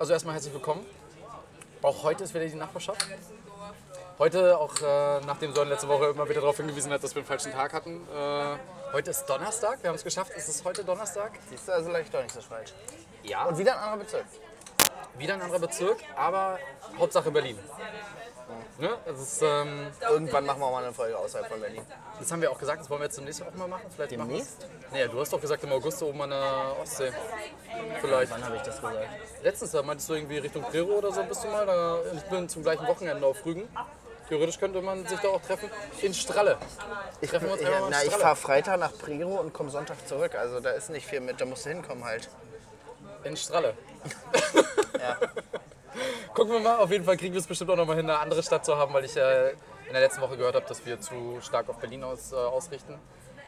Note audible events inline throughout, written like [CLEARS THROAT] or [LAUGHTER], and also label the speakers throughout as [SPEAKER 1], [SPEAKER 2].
[SPEAKER 1] Also erstmal herzlich willkommen. Auch heute ist wieder die Nachbarschaft. Heute, auch äh, nachdem Son letzte Woche immer wieder darauf hingewiesen hat, dass wir einen falschen Tag hatten. Äh, heute ist Donnerstag, wir haben es geschafft. Es ist heute Donnerstag.
[SPEAKER 2] Siehst du, also leicht doch nicht so falsch.
[SPEAKER 1] Ja.
[SPEAKER 2] Und wieder ein anderer Bezirk.
[SPEAKER 1] Wieder ein anderer Bezirk, aber Hauptsache Berlin. Ne? Ist, ähm,
[SPEAKER 2] Irgendwann machen wir auch mal eine Folge außerhalb von Berlin.
[SPEAKER 1] das haben wir auch gesagt, das wollen wir jetzt demnächst auch mal machen. Vielleicht
[SPEAKER 2] Demnächst?
[SPEAKER 1] Naja, du hast doch gesagt im August oben an der Ostsee. Vielleicht.
[SPEAKER 2] Wann habe ich das gesagt?
[SPEAKER 1] Letztens da meintest du irgendwie Richtung Prero oder so bist du mal. Da, ich bin zum gleichen Wochenende auf Rügen. Theoretisch könnte man sich da auch treffen. In Stralle.
[SPEAKER 2] Ich,
[SPEAKER 1] Treffen wir uns in
[SPEAKER 2] na, ich
[SPEAKER 1] Stralle.
[SPEAKER 2] fahre Freitag nach Prero und komme Sonntag zurück. Also da ist nicht viel mit, da musst du hinkommen halt.
[SPEAKER 1] In Stralle.
[SPEAKER 2] Ja. [LAUGHS]
[SPEAKER 1] Gucken wir mal. Auf jeden Fall kriegen wir es bestimmt auch noch mal hin, eine andere Stadt zu haben, weil ich äh, in der letzten Woche gehört habe, dass wir zu stark auf Berlin aus, äh, ausrichten.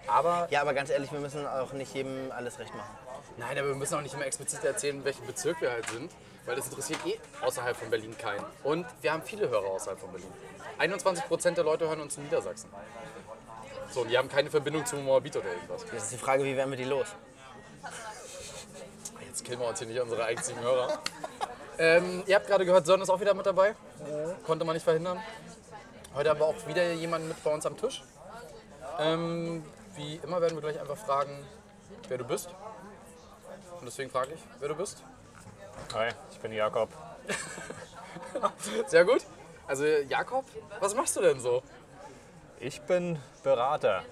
[SPEAKER 1] Aber
[SPEAKER 2] ja, aber ganz ehrlich, wir müssen auch nicht jedem alles recht machen.
[SPEAKER 1] nein, aber wir müssen auch nicht immer explizit erzählen, welchen Bezirk wir halt sind, weil das interessiert eh außerhalb von Berlin keinen. Und wir haben viele Hörer außerhalb von Berlin. 21 Prozent der Leute hören uns in Niedersachsen. So, und die haben keine Verbindung zu Moabit oder irgendwas.
[SPEAKER 2] Jetzt ist die Frage, wie werden wir die los?
[SPEAKER 1] Jetzt killen wir uns hier nicht unsere einzigen Hörer. Ähm, ihr habt gerade gehört, Son ist auch wieder mit dabei. Konnte man nicht verhindern. Heute haben wir auch wieder jemanden mit bei uns am Tisch. Ähm, wie immer werden wir gleich einfach fragen, wer du bist. Und deswegen frage ich, wer du bist.
[SPEAKER 3] Hi, ich bin Jakob. [LAUGHS]
[SPEAKER 1] Sehr gut. Also Jakob, was machst du denn so?
[SPEAKER 3] Ich bin Berater.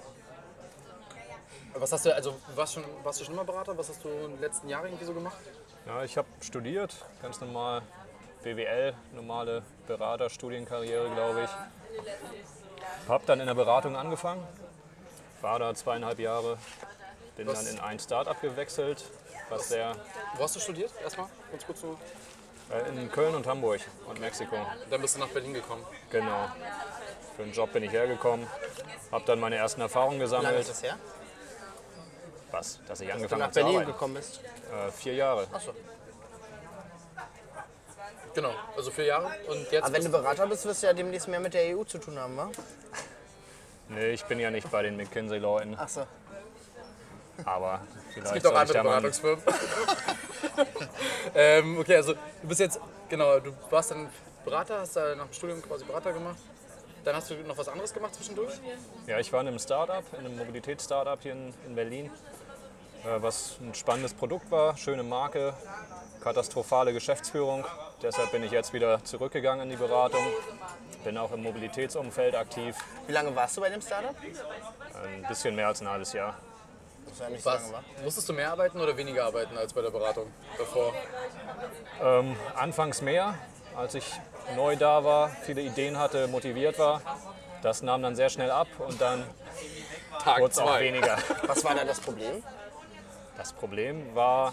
[SPEAKER 1] Was hast du, also warst, schon, warst du schon immer Berater? Was hast du in den letzten Jahren irgendwie so gemacht?
[SPEAKER 3] Ja, ich habe studiert, ganz normal BWL, normale Beraterstudienkarriere, glaube ich. Habe dann in der Beratung angefangen, war da zweieinhalb Jahre, bin
[SPEAKER 1] Was-
[SPEAKER 3] dann in ein Startup gewechselt, was sehr
[SPEAKER 1] Wo hast du studiert? Erstmal, ganz kurz so.
[SPEAKER 3] äh, in Köln und Hamburg und Mexiko.
[SPEAKER 1] Dann bist du nach Berlin gekommen.
[SPEAKER 3] Genau. Für einen Job bin ich hergekommen, habe dann meine ersten Erfahrungen
[SPEAKER 2] Wie lange ist
[SPEAKER 3] gesammelt.
[SPEAKER 2] das her?
[SPEAKER 3] Was? Dass ich
[SPEAKER 2] Dass du
[SPEAKER 3] angefangen
[SPEAKER 2] nach
[SPEAKER 3] habe zu
[SPEAKER 2] Berlin
[SPEAKER 3] arbeiten.
[SPEAKER 2] gekommen bist.
[SPEAKER 3] Äh, vier Jahre.
[SPEAKER 2] Achso.
[SPEAKER 1] Genau, also vier Jahre. Und jetzt
[SPEAKER 2] Aber wenn du Berater bist, wirst du ja demnächst mehr mit der EU zu tun haben, wa? [LAUGHS]
[SPEAKER 3] Nee, ich bin ja nicht bei den McKinsey-Leuten.
[SPEAKER 2] Achso.
[SPEAKER 3] Aber vielleicht
[SPEAKER 1] Es gibt auch andere Beratungsfirmen. [LAUGHS] ähm, okay, also du bist jetzt, genau, du warst dann Berater, hast da nach dem Studium quasi Berater gemacht. Dann hast du noch was anderes gemacht zwischendurch?
[SPEAKER 3] Ja, ich war in einem Startup, in einem Mobilitätsstartup hier in, in Berlin, was ein spannendes Produkt war, schöne Marke, katastrophale Geschäftsführung. Deshalb bin ich jetzt wieder zurückgegangen in die Beratung. Bin auch im Mobilitätsumfeld aktiv,
[SPEAKER 2] Wie lange warst du bei dem Startup?
[SPEAKER 3] ein bisschen mehr als ein halbes Jahr.
[SPEAKER 1] Was? Musstest du mehr arbeiten oder weniger arbeiten als bei der Beratung davor?
[SPEAKER 3] Ähm, anfangs mehr, als ich neu da war, viele Ideen hatte, motiviert war. Das nahm dann sehr schnell ab und dann
[SPEAKER 1] Tag
[SPEAKER 3] wurde es auch weniger.
[SPEAKER 2] Was war da das Problem?
[SPEAKER 3] Das Problem war,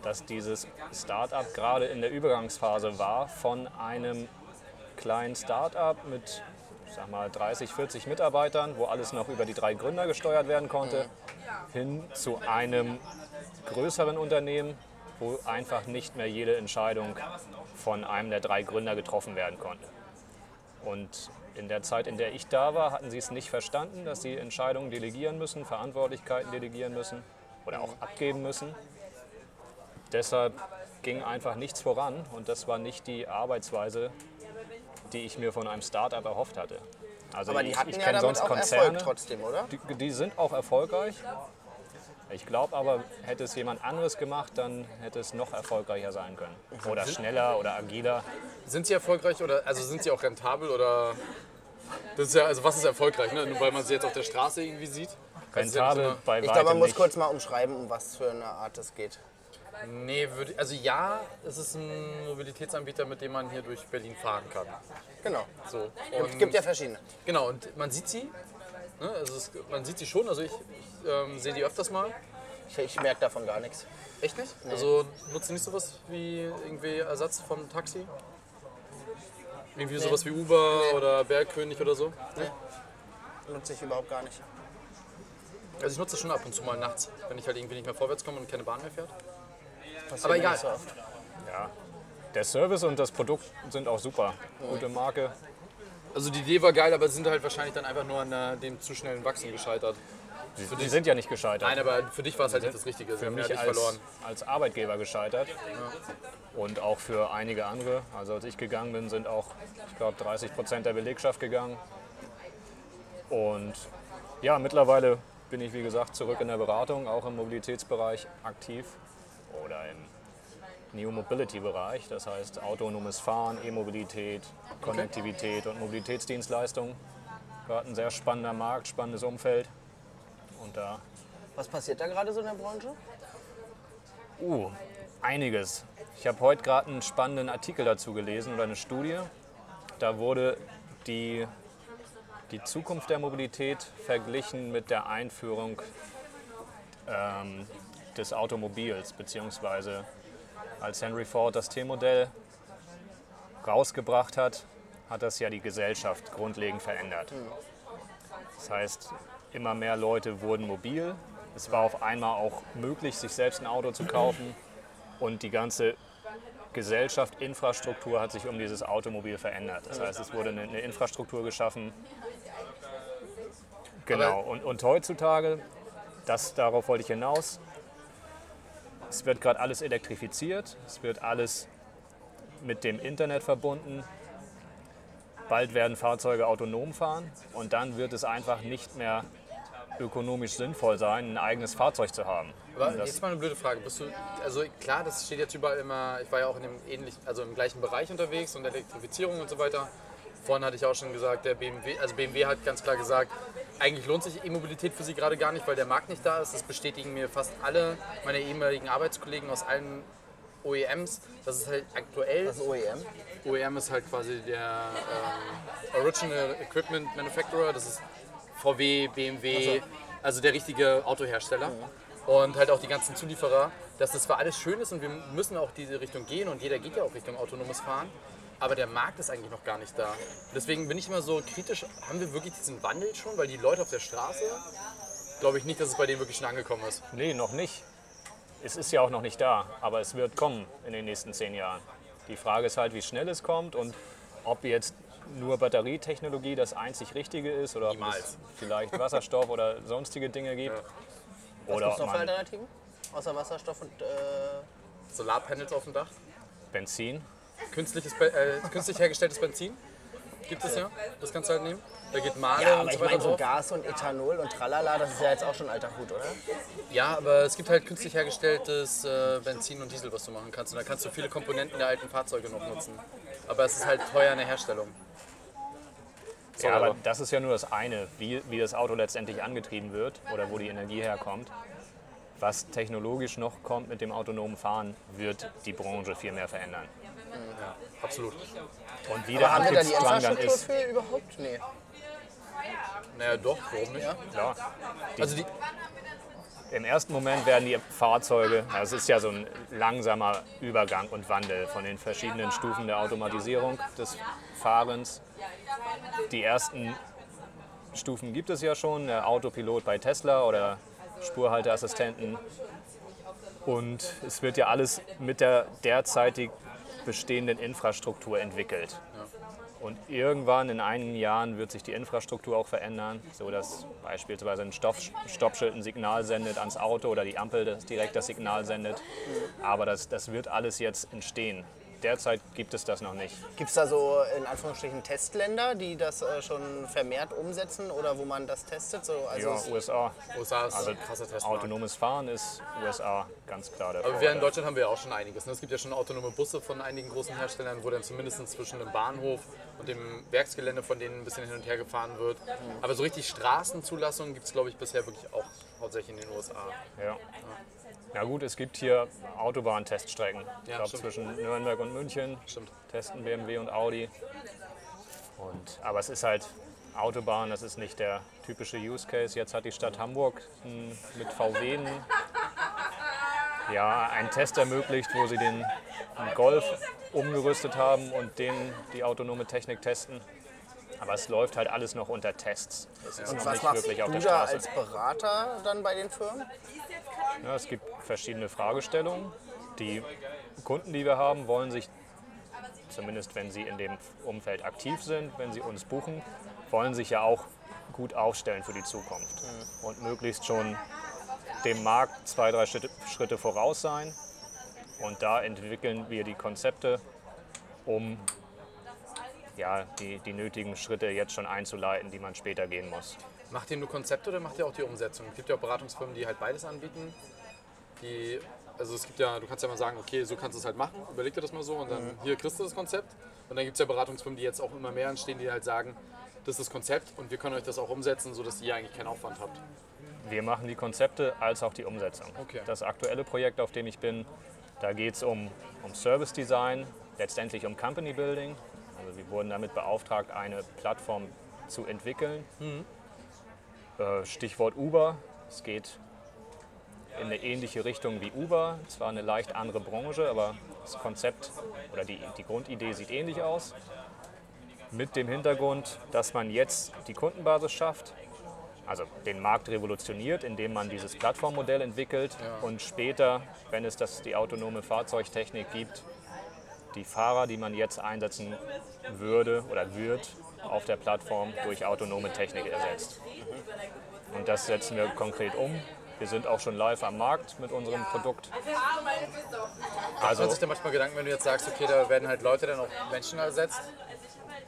[SPEAKER 3] dass dieses Startup gerade in der Übergangsphase war von einem kleinen Startup mit sag mal 30, 40 Mitarbeitern, wo alles noch über die drei Gründer gesteuert werden konnte, hin zu einem größeren Unternehmen, wo einfach nicht mehr jede Entscheidung von einem der drei Gründer getroffen werden konnte. Und in der Zeit, in der ich da war, hatten sie es nicht verstanden, dass sie Entscheidungen delegieren müssen, Verantwortlichkeiten delegieren müssen oder auch abgeben müssen. Deshalb ging einfach nichts voran und das war nicht die Arbeitsweise, die ich mir von einem Startup erhofft hatte. Also
[SPEAKER 2] Aber die
[SPEAKER 3] ich,
[SPEAKER 2] hatten
[SPEAKER 3] ich
[SPEAKER 2] ja
[SPEAKER 3] kenne
[SPEAKER 2] damit
[SPEAKER 3] sonst
[SPEAKER 2] auch
[SPEAKER 3] Konzerne,
[SPEAKER 2] Erfolg trotzdem, oder?
[SPEAKER 3] die, die sind auch erfolgreich. Ich glaube aber, hätte es jemand anderes gemacht, dann hätte es noch erfolgreicher sein können. Oder schneller oder agiler.
[SPEAKER 1] Sind sie erfolgreich oder also sind sie auch rentabel oder das ist ja, also was ist erfolgreich, ne? Nur weil man sie jetzt auf der Straße irgendwie sieht.
[SPEAKER 3] Rentabel
[SPEAKER 1] immer-
[SPEAKER 3] bei
[SPEAKER 2] Ich glaube, man muss
[SPEAKER 3] nicht.
[SPEAKER 2] kurz mal umschreiben, um was für eine Art es geht.
[SPEAKER 1] Nee, würde, also ja, es ist ein Mobilitätsanbieter, mit dem man hier durch Berlin fahren kann.
[SPEAKER 2] Genau.
[SPEAKER 1] So.
[SPEAKER 2] Es gibt ja verschiedene.
[SPEAKER 1] Genau, und man sieht sie. Ne? Also es, man sieht sie schon, also ich ähm, sehe die öfters mal.
[SPEAKER 2] Ich, ich merke davon gar nichts.
[SPEAKER 1] Echt nicht? Also nutzt ihr nicht sowas wie irgendwie Ersatz vom Taxi? Irgendwie sowas wie Uber oder Bergkönig oder so?
[SPEAKER 2] Nutze ich überhaupt gar nicht.
[SPEAKER 1] Also ich nutze es schon ab und zu mal nachts, wenn ich halt irgendwie nicht mehr vorwärts komme und keine Bahn mehr fährt.
[SPEAKER 2] Passiert
[SPEAKER 1] Aber egal.
[SPEAKER 2] so.
[SPEAKER 3] Ja. Der Service und das Produkt sind auch super. Gute Marke.
[SPEAKER 1] Also die Idee war geil, aber sind halt wahrscheinlich dann einfach nur an äh, dem zu schnellen Wachsen gescheitert.
[SPEAKER 3] Sie, sie sind ja nicht gescheitert.
[SPEAKER 1] Nein, aber für dich war es halt nicht das Richtige. Sie
[SPEAKER 3] für mich
[SPEAKER 1] ja
[SPEAKER 3] als,
[SPEAKER 1] verloren.
[SPEAKER 3] als Arbeitgeber gescheitert und auch für einige andere. Also als ich gegangen bin, sind auch, ich glaube, 30 Prozent der Belegschaft gegangen. Und ja, mittlerweile bin ich, wie gesagt, zurück in der Beratung, auch im Mobilitätsbereich aktiv oder im New Mobility-Bereich, das heißt autonomes Fahren, E-Mobilität, Konnektivität und Mobilitätsdienstleistungen. Gerade ein sehr spannender Markt, spannendes Umfeld. Und da
[SPEAKER 2] Was passiert da gerade so in der Branche?
[SPEAKER 3] Uh, einiges. Ich habe heute gerade einen spannenden Artikel dazu gelesen oder eine Studie. Da wurde die, die Zukunft der Mobilität verglichen mit der Einführung ähm, des Automobils, beziehungsweise als Henry Ford das T-Modell rausgebracht hat, hat das ja die Gesellschaft grundlegend verändert. Das heißt, immer mehr Leute wurden mobil. Es war auf einmal auch möglich, sich selbst ein Auto zu kaufen. Und die ganze Gesellschaft, Infrastruktur hat sich um dieses Automobil verändert. Das heißt, es wurde eine, eine Infrastruktur geschaffen. Genau. Und, und heutzutage, das, darauf wollte ich hinaus, es wird gerade alles elektrifiziert, es wird alles mit dem Internet verbunden. Bald werden Fahrzeuge autonom fahren und dann wird es einfach nicht mehr ökonomisch sinnvoll sein, ein eigenes Fahrzeug zu haben.
[SPEAKER 1] Aber jetzt mal eine blöde Frage. Bist du, also klar, das steht jetzt überall immer, ich war ja auch in dem ähnlich, also im gleichen Bereich unterwegs und Elektrifizierung und so weiter. Vorhin hatte ich auch schon gesagt, der BMW, also BMW hat ganz klar gesagt, eigentlich lohnt sich E-Mobilität für sie gerade gar nicht, weil der Markt nicht da ist. Das bestätigen mir fast alle meine ehemaligen Arbeitskollegen aus allen OEMs. Das ist halt aktuell.
[SPEAKER 2] Das OEM.
[SPEAKER 1] OEM ist halt quasi der ähm, Original Equipment Manufacturer. Das ist VW, BMW, also der richtige Autohersteller. Und halt auch die ganzen Zulieferer, dass das zwar alles schön ist und wir müssen auch diese Richtung gehen und jeder geht ja auch Richtung autonomes Fahren. Aber der Markt ist eigentlich noch gar nicht da. Deswegen bin ich immer so kritisch, haben wir wirklich diesen Wandel schon? Weil die Leute auf der Straße, glaube ich nicht, dass es bei denen wirklich schon angekommen ist.
[SPEAKER 3] Nee, noch nicht. Es ist ja auch noch nicht da, aber es wird kommen in den nächsten zehn Jahren. Die Frage ist halt, wie schnell es kommt und ob jetzt nur Batterietechnologie das einzig Richtige ist oder ob es vielleicht Wasserstoff oder sonstige Dinge gibt.
[SPEAKER 2] Was
[SPEAKER 3] Oder
[SPEAKER 2] gibt es noch für Alternativen? Außer Wasserstoff und. Äh,
[SPEAKER 1] Solarpanels auf dem Dach,
[SPEAKER 3] Benzin.
[SPEAKER 1] künstliches, Be- äh, künstlich hergestelltes Benzin gibt es ja. Das kannst du halt nehmen. Da geht Male
[SPEAKER 2] ja,
[SPEAKER 1] und
[SPEAKER 2] aber
[SPEAKER 1] so
[SPEAKER 2] ich
[SPEAKER 1] weiter
[SPEAKER 2] meine, so
[SPEAKER 1] drauf.
[SPEAKER 2] Gas und Ethanol und Tralala, das ist ja jetzt auch schon alter Hut, oder?
[SPEAKER 1] Ja, aber es gibt halt künstlich hergestelltes äh, Benzin und Diesel, was du machen kannst. Und da kannst du viele Komponenten der alten Fahrzeuge noch nutzen. Aber es ist halt teuer in der Herstellung. Sorry,
[SPEAKER 3] Ja, aber
[SPEAKER 1] aber-
[SPEAKER 3] das ist ja nur das eine, wie, wie das Auto letztendlich angetrieben wird oder wo die Energie herkommt. Was technologisch noch kommt mit dem autonomen Fahren, wird die Branche viel mehr verändern.
[SPEAKER 1] Absolut.
[SPEAKER 3] Und wie
[SPEAKER 2] Aber
[SPEAKER 3] der
[SPEAKER 2] haben wir da die Infrastruktur
[SPEAKER 3] ist,
[SPEAKER 2] für überhaupt? Nee.
[SPEAKER 1] Naja, doch, warum nicht?
[SPEAKER 3] klar.
[SPEAKER 1] Also die,
[SPEAKER 3] Im ersten Moment werden die Fahrzeuge, es ist ja so ein langsamer Übergang und Wandel von den verschiedenen Stufen der Automatisierung des Fahrens. Die ersten Stufen gibt es ja schon, der Autopilot bei Tesla oder Spurhalteassistenten. Und es wird ja alles mit der derzeitig bestehenden Infrastruktur entwickelt. Und irgendwann in einigen Jahren wird sich die Infrastruktur auch verändern, so dass beispielsweise ein Stoff, Stoppschild ein Signal sendet ans Auto oder die Ampel das direkt das Signal sendet. Aber das, das wird alles jetzt entstehen. Derzeit gibt es das noch nicht.
[SPEAKER 2] Gibt es da so in Anführungsstrichen Testländer, die das äh, schon vermehrt umsetzen oder wo man das testet? So, also
[SPEAKER 3] Ja, USA.
[SPEAKER 1] USA ist
[SPEAKER 3] Also
[SPEAKER 1] ein krasser Testmarkt.
[SPEAKER 3] autonomes Fahren ist USA ganz klar der
[SPEAKER 1] Aber wir in. Deutschland haben wir ja auch schon einiges. Ne? Es gibt ja schon autonome Busse von einigen großen Herstellern, wo dann zumindest zwischen dem Bahnhof und dem Werksgelände von denen ein bisschen hin und her gefahren wird. Aber so richtig Straßenzulassungen gibt es, glaube ich, bisher wirklich auch hauptsächlich in den USA.
[SPEAKER 3] Ja. Na gut, es gibt hier Autobahnteststrecken. Ich
[SPEAKER 1] Ja,
[SPEAKER 3] glaube zwischen Nürnberg und München
[SPEAKER 1] Stimmt.
[SPEAKER 3] testen BMW und Audi. Und, aber es ist halt Autobahn, das ist nicht der typische Use Case. Jetzt hat die Stadt Hamburg m, mit VW einen, ja, einen Test ermöglicht, wo sie den Golf umgerüstet haben und den die autonome Technik testen. Aber es läuft halt alles noch unter Tests. Es ist
[SPEAKER 2] Und
[SPEAKER 3] noch
[SPEAKER 2] was
[SPEAKER 3] nicht wirklich auf der Straße.
[SPEAKER 2] als Berater dann bei den Firmen?
[SPEAKER 3] Ja, es gibt verschiedene Fragestellungen. Die Kunden, die wir haben, wollen sich, zumindest wenn sie in dem Umfeld aktiv sind, wenn sie uns buchen, wollen sich ja auch gut aufstellen für die Zukunft und möglichst schon dem Markt zwei, drei Schritte, Schritte voraus sein. Und da entwickeln wir die Konzepte, um ja, die, die nötigen Schritte jetzt schon einzuleiten, die man später gehen muss.
[SPEAKER 1] Macht ihr nur Konzepte oder macht ihr auch die Umsetzung? Es gibt ja auch Beratungsfirmen, die halt beides anbieten. Die, also es gibt ja, du kannst ja mal sagen, okay, so kannst du es halt machen, überleg dir das mal so und dann hier kriegst du das Konzept. Und dann gibt es ja Beratungsfirmen, die jetzt auch immer mehr entstehen, die halt sagen, das ist das Konzept und wir können euch das auch umsetzen, sodass ihr eigentlich keinen Aufwand habt.
[SPEAKER 3] Wir machen die Konzepte als auch die Umsetzung.
[SPEAKER 1] Okay.
[SPEAKER 3] Das aktuelle Projekt, auf dem ich bin, da geht es um, um Service Design, letztendlich um Company Building. Also wir wurden damit beauftragt, eine Plattform zu entwickeln. Äh, Stichwort Uber. Es geht in eine ähnliche Richtung wie Uber. Zwar eine leicht andere Branche, aber das Konzept oder die, die Grundidee sieht ähnlich aus. Mit dem Hintergrund, dass man jetzt die Kundenbasis schafft, also den Markt revolutioniert, indem man dieses Plattformmodell entwickelt und später, wenn es das, die autonome Fahrzeugtechnik gibt, die Fahrer, die man jetzt einsetzen würde oder wird, auf der Plattform durch autonome Technik ersetzt. Und das setzen wir konkret um. Wir sind auch schon live am Markt mit unserem Produkt.
[SPEAKER 1] Macht
[SPEAKER 3] Also
[SPEAKER 1] man sich da manchmal Gedanken, wenn du jetzt sagst, okay, da werden halt Leute dann auch Menschen ersetzt?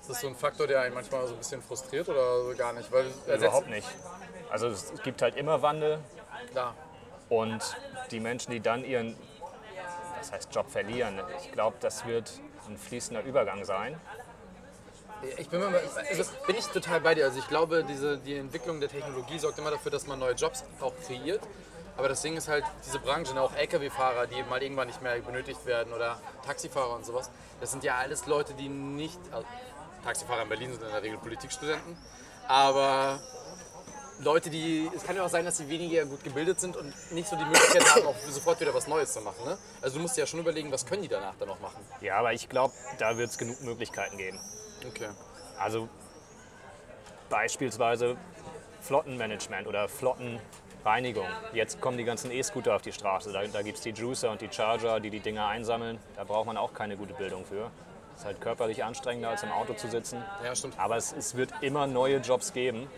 [SPEAKER 1] Ist das so ein Faktor, der einen manchmal so ein bisschen frustriert oder so gar nicht? Weil
[SPEAKER 3] überhaupt nicht. Also es gibt halt immer Wandel
[SPEAKER 1] Klar.
[SPEAKER 3] und die Menschen, die dann ihren das heißt Job verlieren, ich glaube, das wird ein fließender Übergang sein.
[SPEAKER 1] Ich bin, mir, also bin ich total bei dir. Also ich glaube, diese, die Entwicklung der Technologie sorgt immer dafür, dass man neue Jobs auch kreiert. Aber das Ding ist halt, diese Branchen, auch Lkw-Fahrer, die mal irgendwann nicht mehr benötigt werden oder Taxifahrer und sowas, das sind ja alles Leute, die nicht, also Taxifahrer in Berlin sind in der Regel Politikstudenten, aber Leute, die, es kann ja auch sein, dass sie weniger gut gebildet sind und nicht so die Möglichkeit haben, auch sofort wieder was Neues zu machen. Ne? Also du musst dir ja schon überlegen, was können die danach dann noch machen.
[SPEAKER 3] Ja, aber ich glaube, da wird es genug Möglichkeiten geben.
[SPEAKER 1] Okay.
[SPEAKER 3] Also beispielsweise Flottenmanagement oder Flottenreinigung. Jetzt kommen die ganzen E-Scooter auf die Straße. Da, da gibt es die Juicer und die Charger, die die Dinger einsammeln. Da braucht man auch keine gute Bildung für. Ist halt körperlich anstrengender, als im Auto zu sitzen.
[SPEAKER 1] Ja, stimmt.
[SPEAKER 3] Aber es, es wird immer neue Jobs geben.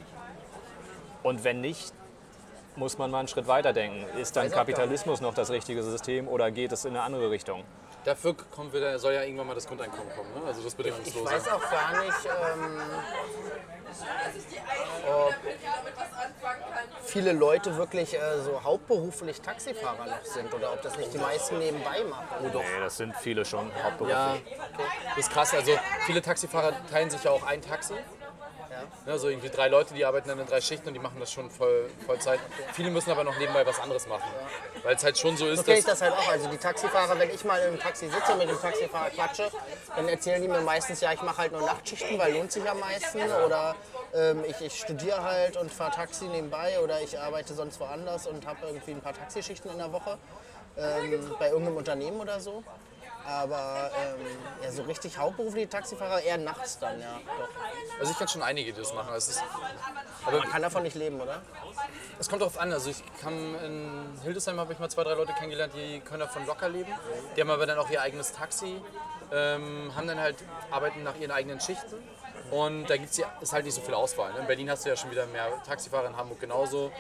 [SPEAKER 3] Und wenn nicht, muss man mal einen Schritt weiter denken. Ist dann Kapitalismus noch das richtige System oder geht es in eine andere Richtung?
[SPEAKER 1] Dafür kommt wieder, soll ja irgendwann mal das Grundeinkommen kommen, ne? also das
[SPEAKER 2] Ich
[SPEAKER 1] bedingungslose.
[SPEAKER 2] weiß auch gar nicht, ähm, ob viele Leute wirklich äh, so hauptberuflich Taxifahrer noch sind oder ob das nicht die meisten nebenbei machen.
[SPEAKER 3] Nee, das sind viele schon hauptberuflich.
[SPEAKER 1] Ja, das ist krass. Also viele Taxifahrer teilen sich ja auch ein Taxi. Ne, so irgendwie drei Leute, die arbeiten dann in drei Schichten und die machen das schon voll, Vollzeit. Viele müssen aber noch nebenbei was anderes machen. Weil es halt schon so ist,
[SPEAKER 2] So kenne ich das halt auch. Also die Taxifahrer, wenn ich mal im Taxi sitze und mit dem Taxifahrer quatsche, dann erzählen die mir meistens, ja, ich mache halt nur Nachtschichten, weil lohnt sich am meisten. Oder ähm, ich, ich studiere halt und fahre Taxi nebenbei oder ich arbeite sonst woanders und habe irgendwie ein paar Taxischichten in der Woche ähm, bei irgendeinem Unternehmen oder so. Aber ähm, ja, so richtig hauptberufliche Taxifahrer eher nachts dann, ja. Doch.
[SPEAKER 1] Also ich kenne schon einige, die das machen. Es, ist,
[SPEAKER 2] Man kann davon nicht leben, oder?
[SPEAKER 1] es kommt darauf an. Also ich kann in Hildesheim habe ich mal zwei, drei Leute kennengelernt, die können davon locker leben. Die haben aber dann auch ihr eigenes Taxi, ähm, haben dann halt, arbeiten nach ihren eigenen Schichten. Und da gibt's ja, ist halt nicht so viel Auswahl. Ne? In Berlin hast du ja schon wieder mehr Taxifahrer, in Hamburg genauso.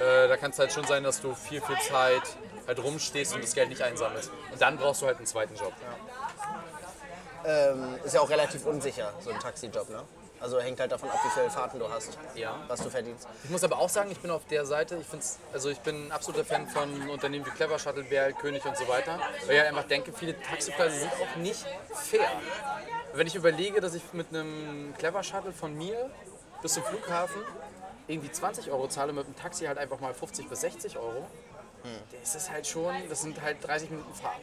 [SPEAKER 1] Äh, da kann es halt schon sein, dass du viel, viel Zeit halt rumstehst und das Geld nicht einsammelst. Und dann brauchst du halt einen zweiten Job.
[SPEAKER 2] Ähm, ist ja auch relativ unsicher, so ein Taxijob, ne? Also hängt halt davon ab, wie viele Fahrten du hast,
[SPEAKER 1] Ja.
[SPEAKER 2] was du verdienst.
[SPEAKER 1] Ich muss aber auch sagen, ich bin auf der Seite, ich, find's, also ich bin ein absoluter Fan von Unternehmen wie Clever Shuttle, BRL, König und so weiter. Weil ich halt einfach denke, viele Taxipreise sind auch nicht fair. Wenn ich überlege, dass ich mit einem Clever Shuttle von mir bis zum Flughafen irgendwie 20 Euro zahle, mit einem Taxi halt einfach mal 50 bis 60 Euro, das ist halt schon, das sind halt 30 Minuten Fahrt.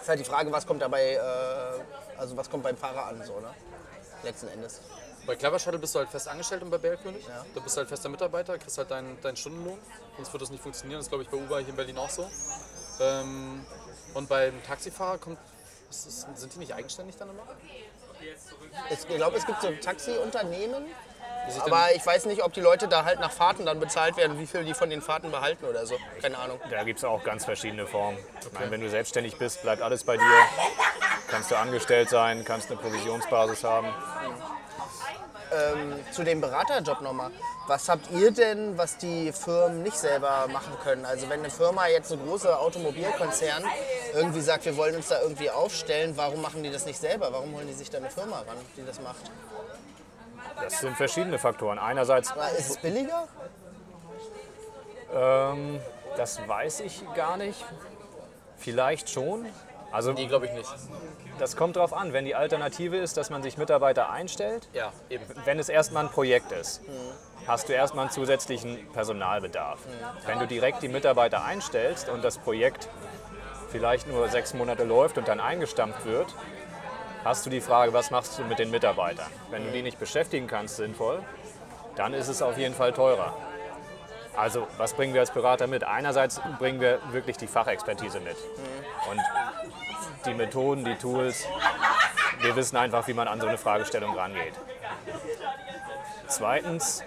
[SPEAKER 2] Ist halt die Frage, was kommt dabei, äh, also was kommt beim Fahrer an, so, ne? Letzten Endes.
[SPEAKER 1] Bei Clever Shuttle bist du halt fest angestellt und bei BRL König. Da bist du halt fester Mitarbeiter, kriegst halt deinen, deinen Stundenlohn. Sonst wird das nicht funktionieren. Das ist, glaube ich, bei Uber hier in Berlin auch so. Ähm, und beim Taxifahrer kommt, ist das, sind die nicht eigenständig dann immer?
[SPEAKER 2] Ich glaube, es gibt so Taxiunternehmen, aber ich weiß nicht, ob die Leute da halt nach Fahrten dann bezahlt werden, wie viel die von den Fahrten behalten oder so. Keine Ahnung.
[SPEAKER 3] Da gibt es auch ganz verschiedene Formen. Ich meine, wenn du selbstständig bist, bleibt alles bei dir. Kannst du angestellt sein, kannst eine Provisionsbasis haben.
[SPEAKER 2] Ähm, zu dem Beraterjob nochmal. Was habt ihr denn, was die Firmen nicht selber machen können? Also wenn eine Firma jetzt ein großer Automobilkonzern irgendwie sagt, wir wollen uns da irgendwie aufstellen, warum machen die das nicht selber? Warum holen die sich da eine Firma ran, die das macht?
[SPEAKER 3] Das sind verschiedene Faktoren. Einerseits,
[SPEAKER 2] Aber ist es billiger?
[SPEAKER 3] ähm, das weiß ich gar nicht. Vielleicht schon. Also
[SPEAKER 1] Nee, glaube ich nicht.
[SPEAKER 3] das kommt drauf an. Wenn die Alternative ist, dass man sich Mitarbeiter einstellt,
[SPEAKER 1] Ja, eben.
[SPEAKER 3] wenn es erstmal ein Projekt ist, hast du erstmal einen zusätzlichen Personalbedarf. Wenn du direkt die Mitarbeiter einstellst und das Projekt vielleicht nur sechs Monate läuft und dann eingestampft wird, hast du die Frage, was machst du mit den Mitarbeitern? Wenn du die nicht beschäftigen kannst sinnvoll, dann ist es auf jeden Fall teurer. Also, was bringen wir als Berater mit? Einerseits bringen wir wirklich die Fachexpertise mit. Und die Methoden, die Tools, wir wissen einfach, wie man an so eine Fragestellung rangeht. Zweitens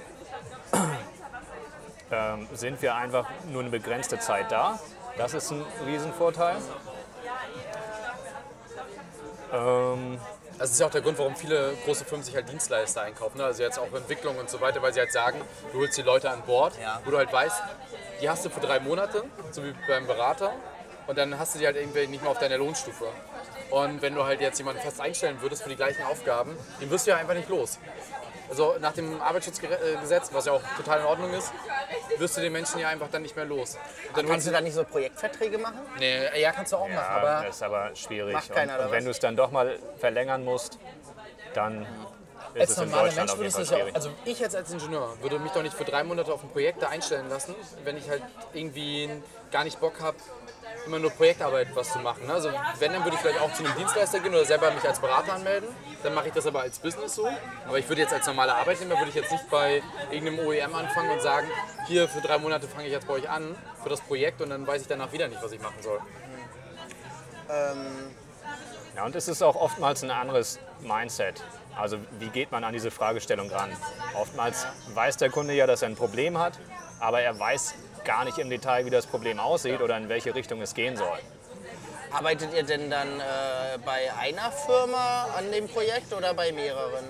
[SPEAKER 3] [CLEARS THROAT] ähm, sind wir einfach nur eine begrenzte Zeit da. Das ist ein Riesenvorteil. Ähm,
[SPEAKER 1] Das ist ja auch der Grund, warum viele große Firmen sich halt Dienstleister einkaufen. Ne? Also jetzt auch Entwicklung und so weiter, weil sie halt sagen, du holst die Leute an Bord,
[SPEAKER 2] Ja.
[SPEAKER 1] wo du halt weißt, die hast du für drei Monate, so wie beim Berater. Und dann hast du die halt irgendwie nicht mehr auf deiner Lohnstufe. Und wenn du halt jetzt jemanden fest einstellen würdest für die gleichen Aufgaben, den wirst du ja einfach nicht los. Also nach dem Arbeitsschutzgesetz, was ja auch total in Ordnung ist, wirst du den Menschen ja einfach dann nicht mehr los. Und dann
[SPEAKER 2] Kannst du da nicht so Projektverträge machen?
[SPEAKER 1] Nee, ja, kannst du auch machen,
[SPEAKER 3] ja,
[SPEAKER 1] aber
[SPEAKER 3] das ist aber schwierig.
[SPEAKER 2] Macht
[SPEAKER 3] Und,
[SPEAKER 2] keiner, oder
[SPEAKER 3] und wenn du es dann doch mal verlängern musst, dann ist
[SPEAKER 1] als
[SPEAKER 3] es in
[SPEAKER 1] normaler Mensch
[SPEAKER 3] Fall
[SPEAKER 1] das ja auch, also ich jetzt als Ingenieur würde mich doch nicht für drei Monate auf ein Projekt da einstellen lassen, wenn ich halt irgendwie gar nicht Bock habe, immer nur Projektarbeit was zu machen. ne? Also wenn, dann würde ich vielleicht auch zu einem Dienstleister gehen oder selber mich als Berater anmelden. Dann mache ich das aber als Business so. Aber ich würde jetzt als normaler Arbeitnehmer, würde ich jetzt nicht bei irgendeinem OEM anfangen und sagen, hier für drei Monate fange ich jetzt bei euch an für das Projekt und dann weiß ich danach wieder nicht, was ich machen soll.
[SPEAKER 3] Ja, und es ist auch oftmals ein anderes Mindset. Also wie geht man an diese Fragestellung ran? Oftmals weiß der Kunde ja, dass er ein Problem hat, aber er weiß gar nicht im Detail, wie das Problem aussieht oder in welche Richtung es gehen soll.
[SPEAKER 2] Arbeitet ihr denn dann äh, bei einer Firma an dem Projekt oder bei mehreren?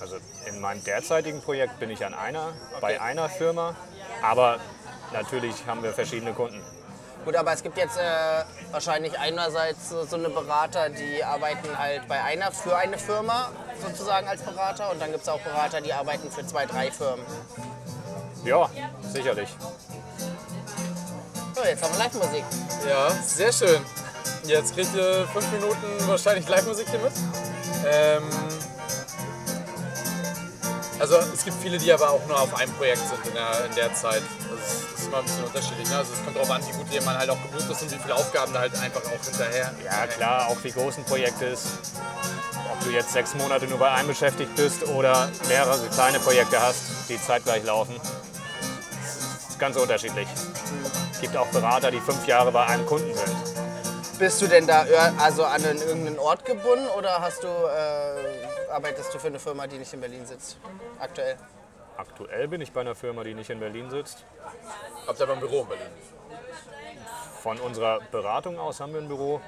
[SPEAKER 3] Also in meinem derzeitigen Projekt bin ich an einer, bei einer Firma, aber natürlich haben wir verschiedene Kunden.
[SPEAKER 2] Gut, aber es gibt jetzt äh, wahrscheinlich einerseits so so eine Berater, die arbeiten halt bei einer für eine Firma sozusagen als Berater und dann gibt es auch Berater, die arbeiten für zwei, drei Firmen.
[SPEAKER 3] Ja, sicherlich.
[SPEAKER 2] So, jetzt haben wir Live-Musik.
[SPEAKER 1] Ja, sehr schön. Jetzt kriegt ihr fünf Minuten wahrscheinlich Live-Musik hier mit. Ähm, also es gibt viele, die aber auch nur auf einem Projekt sind in der, in der Zeit. Also es ist immer ein bisschen unterschiedlich. Ne? Also es kommt darauf an, wie gut man halt auch gebucht ist und wie viele Aufgaben da halt einfach auch hinterher.
[SPEAKER 3] Ja, klar, auch wie groß ein Projekt ist. Ob du jetzt sechs Monate nur bei einem beschäftigt bist oder mehrere kleine Projekte hast, die zeitgleich laufen. Das ist ganz unterschiedlich. Es gibt auch Berater, die fünf Jahre bei einem Kunden sind.
[SPEAKER 2] Bist du denn da also an einen, irgendeinen Ort gebunden oder hast du, äh, arbeitest du für eine Firma, die nicht in Berlin sitzt? Aktuell.
[SPEAKER 3] Aktuell bin ich bei einer Firma, die nicht in Berlin sitzt.
[SPEAKER 1] Habt ihr aber ein Büro in Berlin?
[SPEAKER 3] Von unserer Beratung aus haben wir ein Büro.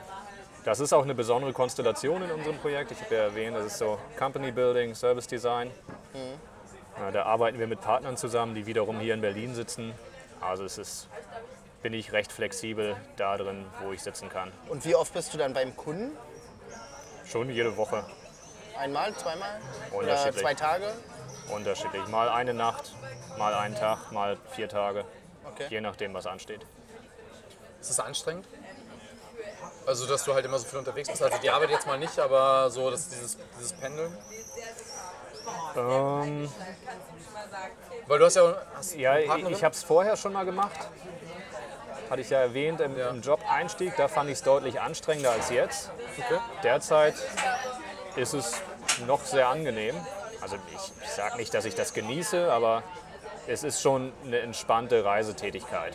[SPEAKER 3] Das ist auch eine besondere Konstellation in unserem Projekt. Ich habe ja erwähnt, das ist so Company Building, Service Design. Ja, da arbeiten wir mit Partnern zusammen, die wiederum hier in Berlin sitzen. Also es ist, bin ich recht flexibel da drin, wo ich sitzen kann.
[SPEAKER 2] Und wie oft bist du dann beim Kunden?
[SPEAKER 3] Schon jede Woche
[SPEAKER 2] Einmal, zweimal? Oder
[SPEAKER 3] Unterschiedlich.
[SPEAKER 2] zwei Tage?
[SPEAKER 3] unterschiedlich. Mal eine Nacht, mal einen Tag, mal vier Tage.
[SPEAKER 2] Okay.
[SPEAKER 3] Je nachdem, was ansteht.
[SPEAKER 1] Ist das anstrengend? Also dass du halt immer so viel unterwegs bist. Also die Arbeit jetzt mal nicht, aber so dass dieses, dieses Pendeln.
[SPEAKER 3] Ähm,
[SPEAKER 1] Weil du hast ja hast
[SPEAKER 3] Ja, ich,
[SPEAKER 1] Partnerin?
[SPEAKER 3] ich habe es vorher schon mal gemacht. Hatte ich ja erwähnt im,
[SPEAKER 1] Ja.
[SPEAKER 3] im Job-Einstieg. Da fand ich es deutlich anstrengender als jetzt.
[SPEAKER 1] Okay.
[SPEAKER 3] Derzeit ist es noch sehr angenehm. Also ich, ich sage nicht, dass ich das genieße, aber es ist schon eine entspannte Reisetätigkeit.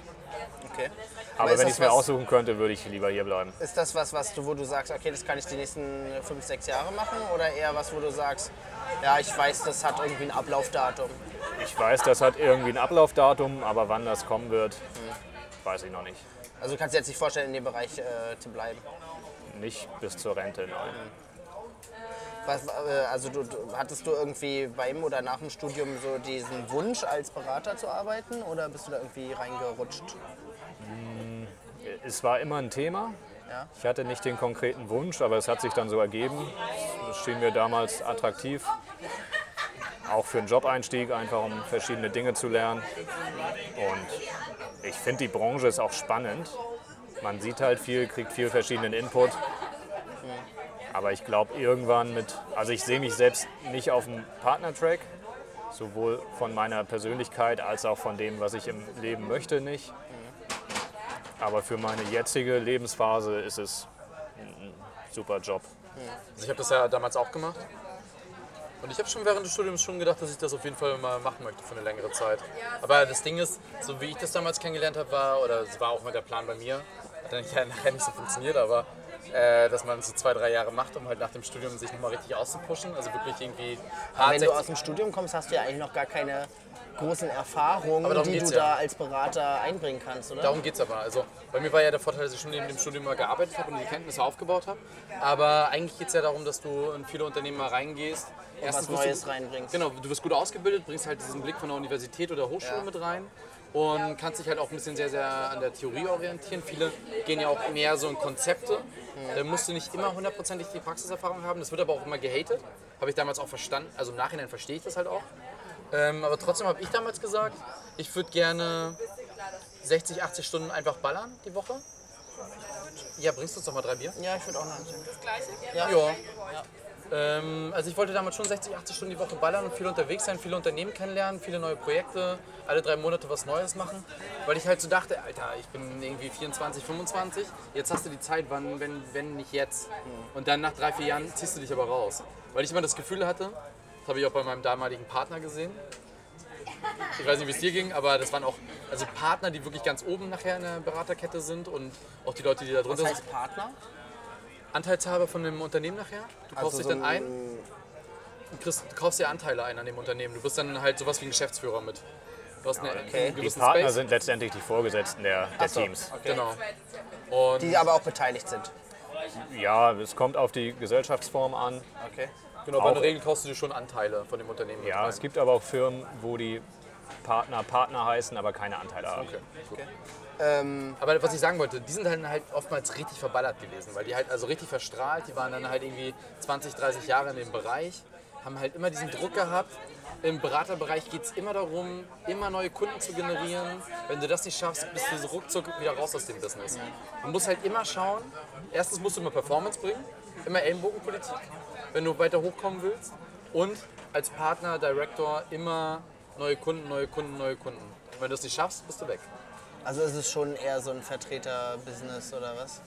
[SPEAKER 2] Okay.
[SPEAKER 3] Aber
[SPEAKER 2] ist
[SPEAKER 3] wenn ich es mir aussuchen könnte, würde ich lieber hier bleiben.
[SPEAKER 2] Ist das was, was du, wo du sagst, okay, das kann ich die nächsten fünf, sechs Jahre machen? Oder eher was, wo du sagst, ja, ich weiß, das hat irgendwie ein Ablaufdatum?
[SPEAKER 3] Ich weiß, das hat irgendwie ein Ablaufdatum, aber wann das kommen wird, weiß ich noch nicht.
[SPEAKER 2] Also du kannst dir jetzt nicht vorstellen, in dem Bereich äh, zu bleiben.
[SPEAKER 3] Nicht bis zur Rente, nein.
[SPEAKER 2] Was, äh, also du, du, hattest du irgendwie beim oder nach dem Studium so diesen Wunsch, als Berater zu arbeiten oder bist du da irgendwie reingerutscht?
[SPEAKER 3] Es war immer ein Thema.
[SPEAKER 2] Ja.
[SPEAKER 3] Ich hatte nicht den konkreten Wunsch, aber es hat sich dann so ergeben. Das schien mir damals attraktiv. Auch für einen Job-Einstieg, einfach um verschiedene Dinge zu lernen. Und ich finde, die Branche ist auch spannend. Man sieht halt viel, kriegt viel verschiedenen Input. Aber ich glaube, irgendwann mit, also ich sehe mich selbst nicht auf dem Partner-Track, sowohl von meiner Persönlichkeit als auch von dem, was ich im Leben möchte, nicht. Aber für meine jetzige Lebensphase ist es ein super Job.
[SPEAKER 1] Also ich habe das ja damals auch gemacht. Und ich habe schon während des Studiums schon gedacht, dass ich das auf jeden Fall mal machen möchte für eine längere Zeit. Aber das Ding ist, so wie ich das damals kennengelernt habe, war, oder es war auch mal der Plan bei mir, hat dann ja nachher nicht so funktioniert, aber äh, dass man so zwei, drei Jahre macht, um halt nach dem Studium sich nochmal richtig auszupushen. Also wirklich irgendwie hart
[SPEAKER 2] Wenn du
[SPEAKER 1] 60
[SPEAKER 2] aus dem Studium kommst, hast du ja eigentlich noch gar keine großen Erfahrungen, die du
[SPEAKER 1] geht's
[SPEAKER 2] da
[SPEAKER 1] ja.
[SPEAKER 2] als Berater einbringen kannst, oder?
[SPEAKER 1] Darum geht es aber. Also bei mir war ja der Vorteil, dass ich schon neben dem Studium mal gearbeitet habe und die Kenntnisse aufgebaut habe. Aber eigentlich geht es ja darum, dass du in viele Unternehmen mal reingehst.
[SPEAKER 2] was
[SPEAKER 1] wirst
[SPEAKER 2] Neues
[SPEAKER 1] du,
[SPEAKER 2] reinbringst.
[SPEAKER 1] Genau, du wirst gut ausgebildet, bringst halt diesen Blick von der Universität oder Hochschule
[SPEAKER 2] Ja.
[SPEAKER 1] mit rein und kannst dich halt auch ein bisschen sehr, sehr an der Theorie orientieren. Viele gehen ja auch mehr so in Konzepte. Da musst du nicht immer hundertprozentig die Praxiserfahrung haben. Das wird aber auch immer gehatet. Habe ich damals auch verstanden. Also im Nachhinein verstehe ich das halt auch. Ähm, aber trotzdem habe ich damals gesagt, ich würde gerne 60, 80 Stunden einfach ballern die Woche. Ja, bringst du uns doch mal drei Bier?
[SPEAKER 2] Ja, ich würde auch noch erzählen.
[SPEAKER 1] Ja. Ähm, also ich wollte damals schon 60, 80 Stunden die Woche ballern und viel unterwegs sein, viele Unternehmen kennenlernen, viele neue Projekte, alle drei Monate was Neues machen. Weil ich halt so dachte, Alter, ich bin irgendwie 24, 25, jetzt hast du die Zeit, wann, wenn, wenn nicht jetzt. Und dann nach drei, vier Jahren ziehst du dich aber raus. Weil ich immer das Gefühl hatte, das habe ich auch bei meinem damaligen Partner gesehen, ich weiß nicht, wie es dir ging, aber das waren auch also Partner, die wirklich ganz oben nachher in der Beraterkette sind und auch die Leute, die da drunter
[SPEAKER 2] Was
[SPEAKER 1] sind.
[SPEAKER 2] heißt Partner?
[SPEAKER 1] Anteilshaber von dem Unternehmen nachher. Du kaufst
[SPEAKER 2] Also
[SPEAKER 1] dich
[SPEAKER 2] so
[SPEAKER 1] dann ein und kriegst, du kaufst dir Anteile ein an dem Unternehmen. Du bist dann halt sowas wie ein Geschäftsführer mit. Du hast eine,
[SPEAKER 2] okay.
[SPEAKER 1] einen
[SPEAKER 3] Die Partner
[SPEAKER 1] Space.
[SPEAKER 3] sind letztendlich die Vorgesetzten der, der
[SPEAKER 2] so,
[SPEAKER 3] Teams.
[SPEAKER 2] okay.
[SPEAKER 1] Genau. Und
[SPEAKER 2] Die aber auch beteiligt sind.
[SPEAKER 3] Ja, es kommt auf die Gesellschaftsform an.
[SPEAKER 2] Okay.
[SPEAKER 1] genau, aber in
[SPEAKER 3] auch-
[SPEAKER 1] der Regel kaufst du dir schon Anteile von dem Unternehmen.
[SPEAKER 3] Ja,
[SPEAKER 1] rein.
[SPEAKER 3] es gibt aber auch Firmen, wo die Partner Partner heißen, aber keine Anteile haben.
[SPEAKER 1] Okay.
[SPEAKER 2] Ähm,
[SPEAKER 1] Aber was ich sagen wollte, die sind dann halt oftmals richtig verballert gewesen, weil die halt also richtig verstrahlt, die waren dann halt irgendwie 20, 30 Jahre in dem Bereich, haben halt immer diesen Druck gehabt. Im Beraterbereich geht es immer darum, immer neue Kunden zu generieren. Wenn du das nicht schaffst, bist du so ruckzuck wieder raus aus dem Business. Du musst halt immer schauen, erstens musst du immer Performance bringen, immer Ellenbogenpolitik, wenn du weiter hochkommen willst. Und als Partner, Director immer neue Kunden, neue Kunden, neue Kunden. Und wenn du das nicht schaffst, bist du weg.
[SPEAKER 2] also ist es schon eher so ein Vertreter-Business oder was?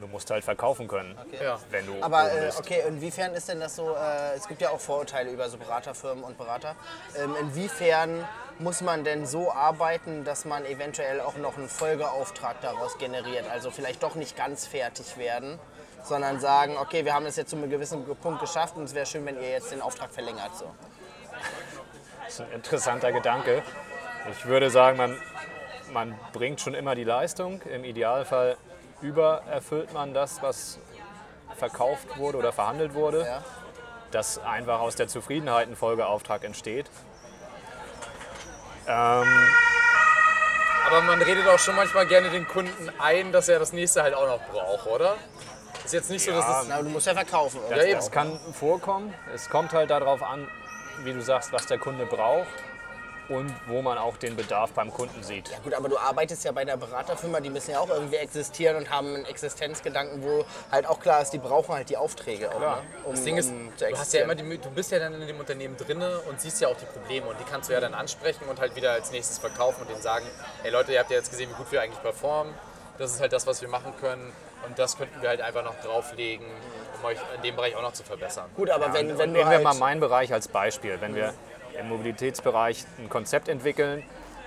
[SPEAKER 3] Du musst halt verkaufen können,
[SPEAKER 1] Ja.
[SPEAKER 3] wenn du
[SPEAKER 2] Aber äh,
[SPEAKER 3] bist.
[SPEAKER 2] okay, inwiefern ist denn das so? Äh, es gibt ja auch Vorurteile über so Beraterfirmen und Berater. Ähm, inwiefern muss man denn so arbeiten, dass man eventuell auch noch einen Folgeauftrag daraus generiert? Also vielleicht doch nicht ganz fertig werden, sondern sagen, okay, wir haben es jetzt zu einem gewissen Punkt geschafft und es wäre schön, wenn ihr jetzt den Auftrag verlängert. So.
[SPEAKER 3] Das ist ein interessanter Gedanke. Ich würde sagen, man, man bringt schon immer die Leistung. Im Idealfall übererfüllt man das, was verkauft wurde oder verhandelt wurde.
[SPEAKER 2] Ja.
[SPEAKER 3] Dass einfach aus der Zufriedenheit ein Folgeauftrag entsteht.
[SPEAKER 1] Aber man redet auch schon manchmal gerne den Kunden ein, dass er das nächste halt auch noch braucht, oder? Ist jetzt nicht so, dass es.
[SPEAKER 2] Na, du musst ja verkaufen. Oder?
[SPEAKER 3] Das,
[SPEAKER 1] eben.
[SPEAKER 3] das kann vorkommen. Es kommt halt darauf an, wie du sagst, was der Kunde braucht und wo man auch den Bedarf beim Kunden sieht.
[SPEAKER 2] Ja gut, aber du arbeitest ja bei einer Beraterfirma, die müssen ja auch irgendwie existieren und haben einen Existenzgedanken, wo halt auch klar ist, die brauchen halt die Aufträge, auch, ne? um,
[SPEAKER 1] Das Ding ist,
[SPEAKER 2] um zu
[SPEAKER 1] du hast ja
[SPEAKER 2] existieren.
[SPEAKER 1] immer die, du bist ja dann in dem Unternehmen drinne und siehst ja auch die Probleme und die kannst du ja dann ansprechen und halt wieder als nächstes verkaufen und denen sagen, hey Leute, ihr habt ja jetzt gesehen, wie gut wir eigentlich performen. Das ist halt das, was wir machen können und das könnten wir halt einfach noch drauflegen, um euch in dem Bereich auch noch zu verbessern.
[SPEAKER 2] Gut, aber wenn,
[SPEAKER 3] Und
[SPEAKER 2] wenn du
[SPEAKER 3] nehmen wir
[SPEAKER 2] halt,
[SPEAKER 3] mal meinen Bereich als Beispiel. Wenn wir im Mobilitätsbereich ein Konzept entwickeln,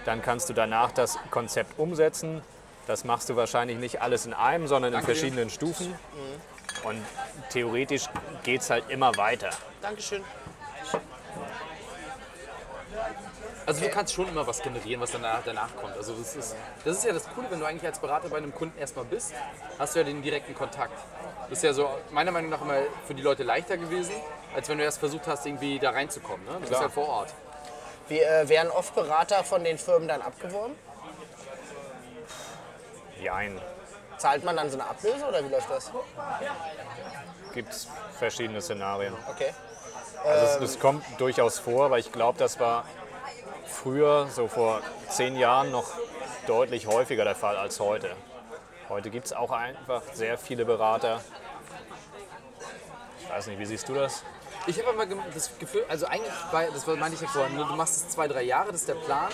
[SPEAKER 3] dann kannst du danach das Konzept umsetzen. Das machst du wahrscheinlich nicht alles in einem, sondern in verschiedenen Stufen. Und theoretisch geht es halt immer weiter.
[SPEAKER 2] Dankeschön.
[SPEAKER 1] Also du kannst schon immer was generieren, was danach, danach kommt. Also das ist, das ist ja das Coole, wenn du eigentlich als Berater bei einem Kunden erstmal bist, hast du ja den direkten Kontakt. Das ist ja so meiner Meinung nach immer für die Leute leichter gewesen, als wenn du erst versucht hast, irgendwie da reinzukommen. Ne? Du bist
[SPEAKER 3] Klar.
[SPEAKER 1] halt vor Ort.
[SPEAKER 2] Wie, äh, werden oft Berater von den Firmen dann abgeworben?
[SPEAKER 3] Jein.
[SPEAKER 2] Zahlt man dann so eine Ablöse oder wie läuft das?
[SPEAKER 3] Gibt es verschiedene Szenarien.
[SPEAKER 2] Okay.
[SPEAKER 3] Also es, es kommt durchaus vor, aber ich glaube, das war früher, so vor zehn Jahren, noch deutlich häufiger der Fall als heute. Heute gibt es auch einfach sehr viele Berater. Ich weiß nicht, wie siehst du das?
[SPEAKER 1] Ich habe aber gem- das Gefühl, also eigentlich, war, das war- meinte ich ja vorhin, ne, du machst es zwei, drei Jahre, das ist der Plan.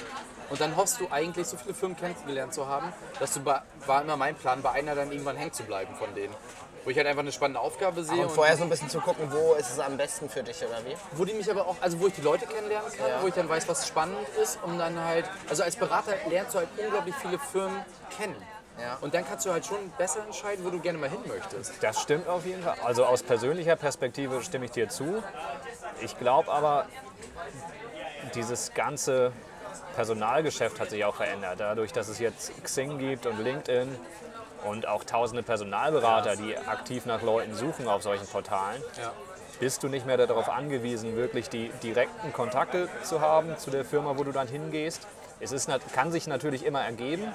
[SPEAKER 1] Und dann hoffst du eigentlich, so viele Firmen kennengelernt zu haben, dass du bei, war immer mein Plan, bei einer dann irgendwann hängen zu bleiben von denen. Wo ich halt einfach eine spannende Aufgabe sehe.
[SPEAKER 2] Und vorher so ein bisschen zu gucken, wo ist es am besten für dich oder wie?
[SPEAKER 1] wo die mich aber auch, also wo ich die Leute kennenlernen kann,
[SPEAKER 2] Ja.
[SPEAKER 1] wo ich dann weiß, was spannend ist, um dann halt, also als Berater lernst du halt unglaublich viele Firmen kennen.
[SPEAKER 2] Ja.
[SPEAKER 1] Und dann kannst du halt schon besser entscheiden, wo du gerne mal hin möchtest.
[SPEAKER 3] Das stimmt auf jeden Fall. Also aus persönlicher Perspektive stimme ich dir zu. Ich glaube aber, dieses ganze Personalgeschäft hat sich auch verändert. Dadurch, dass es jetzt Xing gibt und LinkedIn und auch tausende Personalberater, die aktiv nach Leuten suchen auf solchen Portalen,
[SPEAKER 1] Ja.
[SPEAKER 3] bist du nicht mehr darauf angewiesen, wirklich die direkten Kontakte zu haben zu der Firma, wo du dann hingehst. Es ist, kann sich natürlich immer ergeben,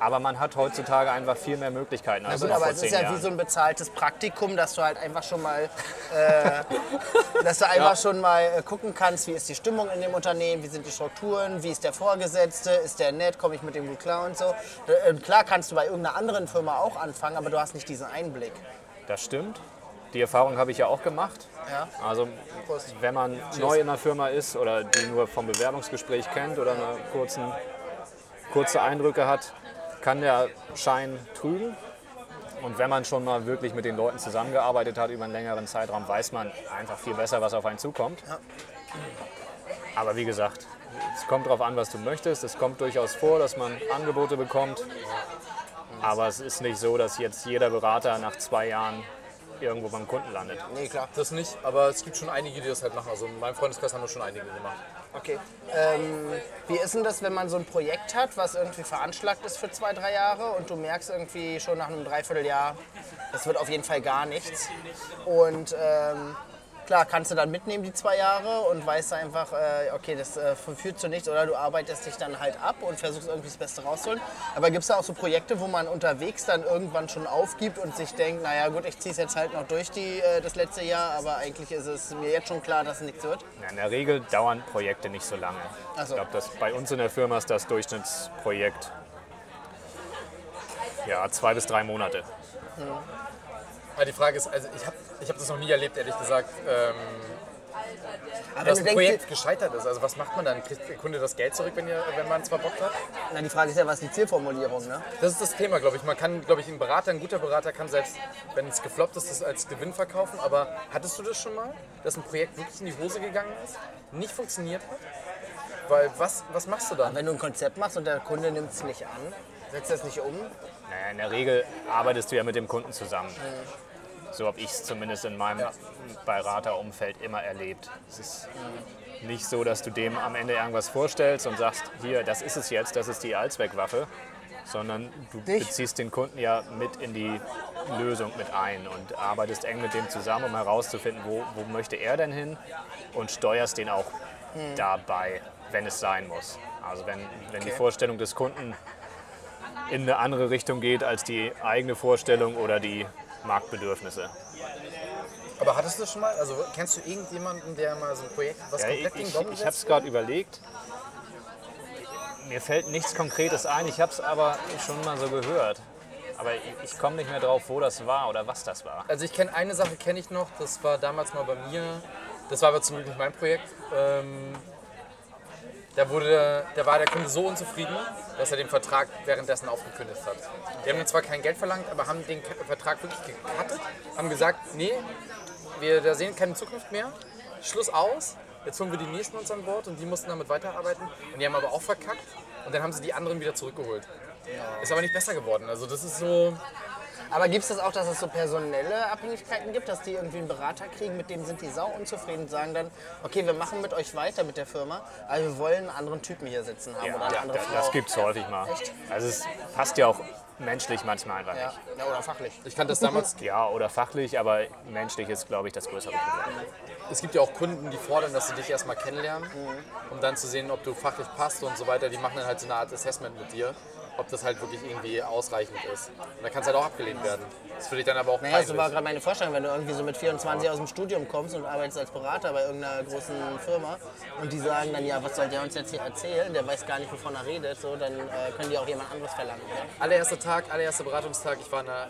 [SPEAKER 3] aber man hat heutzutage einfach viel mehr Möglichkeiten als
[SPEAKER 2] Na gut,
[SPEAKER 3] noch
[SPEAKER 2] aber
[SPEAKER 3] vor
[SPEAKER 2] es ist ja
[SPEAKER 3] Jahren.
[SPEAKER 2] wie so ein bezahltes Praktikum, dass du halt einfach schon mal, äh, [LAUGHS] dass du einfach schon mal äh, gucken kannst, wie ist die Stimmung in dem Unternehmen, wie sind die Strukturen, wie ist der Vorgesetzte, ist der nett, komme ich mit dem gut klar und so. Äh, klar kannst du bei irgendeiner anderen Firma auch anfangen, aber du hast nicht diesen Einblick.
[SPEAKER 3] Das stimmt. Die Erfahrung habe ich ja auch gemacht.
[SPEAKER 2] Ja.
[SPEAKER 3] Also wenn man neu in einer Firma ist oder die nur vom Bewerbungsgespräch kennt oder eine kurzen, kurze Eindrücke hat, kann der Schein trügen. Und wenn man schon mal wirklich mit den Leuten zusammengearbeitet hat über einen längeren Zeitraum, weiß man einfach viel besser, was auf einen zukommt. Aber wie gesagt, es kommt darauf an, was du möchtest. Es kommt durchaus vor, dass man Angebote bekommt. Aber es ist nicht so, dass jetzt jeder Berater nach zwei Jahren irgendwo beim Kunden landet.
[SPEAKER 2] Nee, klar.
[SPEAKER 1] Das nicht, aber es gibt schon einige, die das halt machen. Also in meinem Freundeskreis haben das schon einige gemacht.
[SPEAKER 2] Okay. Ähm, wie ist denn das, wenn man so ein Projekt hat, was irgendwie veranschlagt ist für zwei, drei Jahre und du merkst irgendwie schon nach einem Dreivierteljahr, das wird auf jeden Fall gar nichts. Und ähm, klar, kannst du dann mitnehmen die zwei Jahre und weißt einfach, äh, okay, das äh, führt zu nichts oder du arbeitest dich dann halt ab und versuchst irgendwie das Beste rauszuholen. Aber gibt es da auch so Projekte, wo man unterwegs dann irgendwann schon aufgibt und sich denkt, naja gut, ich ziehe es jetzt halt noch durch die, äh, das letzte Jahr, aber eigentlich ist es mir jetzt schon klar, dass es nichts wird?
[SPEAKER 3] Ja, in der Regel dauern Projekte nicht so lange.
[SPEAKER 2] So.
[SPEAKER 3] Ich glaube, bei uns in der Firma ist das Durchschnittsprojekt ja, zwei bis drei Monate.
[SPEAKER 1] Aber die Frage ist, also ich habe ich hab das noch nie erlebt, ehrlich gesagt, ähm,
[SPEAKER 2] Aber
[SPEAKER 1] dass
[SPEAKER 2] wenn
[SPEAKER 1] ein
[SPEAKER 2] du denkst,
[SPEAKER 1] Projekt gescheitert ist. Also was macht man dann? Kriegt der Kunde das Geld zurück, wenn, ihr, wenn man es verbockt hat?
[SPEAKER 2] Na, die Frage ist ja, was ist die Zielformulierung, ne?
[SPEAKER 1] Das ist das Thema, glaube ich. Man kann, glaube ich, ein Berater, ein guter Berater kann selbst, wenn es gefloppt ist, das als Gewinn verkaufen. Aber hattest du das schon mal, dass ein Projekt wirklich in die Hose gegangen ist, nicht funktioniert hat? Weil was, was machst du dann?
[SPEAKER 2] Wenn du ein Konzept machst und der Kunde nimmt es nicht an, setzt es nicht um,
[SPEAKER 3] Naja, in der Regel arbeitest du ja mit dem Kunden zusammen. So habe ich es zumindest in meinem Beraterumfeld immer erlebt. Es ist nicht so, dass du dem am Ende irgendwas vorstellst und sagst, hier, das ist es jetzt, das ist die Allzweckwaffe, sondern du
[SPEAKER 2] Nicht?
[SPEAKER 3] beziehst den Kunden ja mit in die Lösung mit ein und arbeitest eng mit dem zusammen, um herauszufinden, wo, wo möchte er denn hin und steuerst den auch dabei, wenn es sein muss. Also wenn, wenn die
[SPEAKER 2] Okay.
[SPEAKER 3] Vorstellung des Kunden in eine andere Richtung geht als die eigene Vorstellung oder die Marktbedürfnisse.
[SPEAKER 1] Aber hattest du schon mal? Also kennst du irgendjemanden, der mal so ein Projekt, was
[SPEAKER 3] Ja, ich
[SPEAKER 1] komplett gegen
[SPEAKER 3] ich,
[SPEAKER 1] Bomben
[SPEAKER 3] ich habe es gerade überlegt. Mir fällt nichts Konkretes ein, ich habe es aber schon mal so gehört. Aber ich, ich komme nicht mehr drauf, wo das war oder was das war.
[SPEAKER 1] Also ich kenne eine Sache, kenne ich noch, das war damals mal bei mir, das war aber zum Glück nicht mein Projekt. Ähm, da, wurde, da war der Kunde so unzufrieden, dass er den Vertrag währenddessen aufgekündigt hat. Die haben zwar kein Geld verlangt, aber haben den Vertrag wirklich gecuttet, haben gesagt, nee, wir da sehen keine Zukunft mehr, Schluss aus, jetzt holen wir die nächsten uns an Bord und die mussten damit weiterarbeiten. Und die haben aber auch verkackt und dann haben sie die anderen wieder zurückgeholt. Ist aber nicht besser geworden. Also das ist so,
[SPEAKER 2] Aber gibt es das auch, dass es so personelle Abhängigkeiten gibt, dass die irgendwie einen Berater kriegen, mit dem sind die sau unzufrieden und sagen dann, okay, wir machen mit euch weiter mit der Firma, aber wir wollen einen anderen Typen hier sitzen haben oder eine
[SPEAKER 3] Ja,
[SPEAKER 2] andere
[SPEAKER 3] das,
[SPEAKER 2] Frau.
[SPEAKER 3] das gibt es häufig mal. Also es passt ja auch menschlich manchmal einfach
[SPEAKER 2] ja.
[SPEAKER 3] nicht.
[SPEAKER 2] ja, oder fachlich.
[SPEAKER 1] Ich kannte das damals.
[SPEAKER 3] Ja, oder fachlich, aber menschlich ist, glaube ich, das größere Problem.
[SPEAKER 1] Es gibt ja auch Kunden, die fordern, dass sie dich erstmal kennenlernen, um dann zu sehen, ob du fachlich passt und so weiter. Die machen dann halt so eine Art Assessment mit dir, ob das halt wirklich irgendwie ausreichend ist. Und dann kann es halt auch abgelehnt werden. Das finde ich dann aber auch
[SPEAKER 2] Naja, das
[SPEAKER 1] peinlich.
[SPEAKER 2] war gerade meine Vorstellung, wenn du irgendwie so mit 24 aus dem Studium kommst und arbeitest als Berater bei irgendeiner großen Firma und die sagen dann, ja, was soll der uns jetzt hier erzählen, der weiß gar nicht, wovon er redet, so, dann äh, können die auch jemand anderes verlangen. Ja?
[SPEAKER 1] allererster Tag, allererster Beratungstag, ich war in der,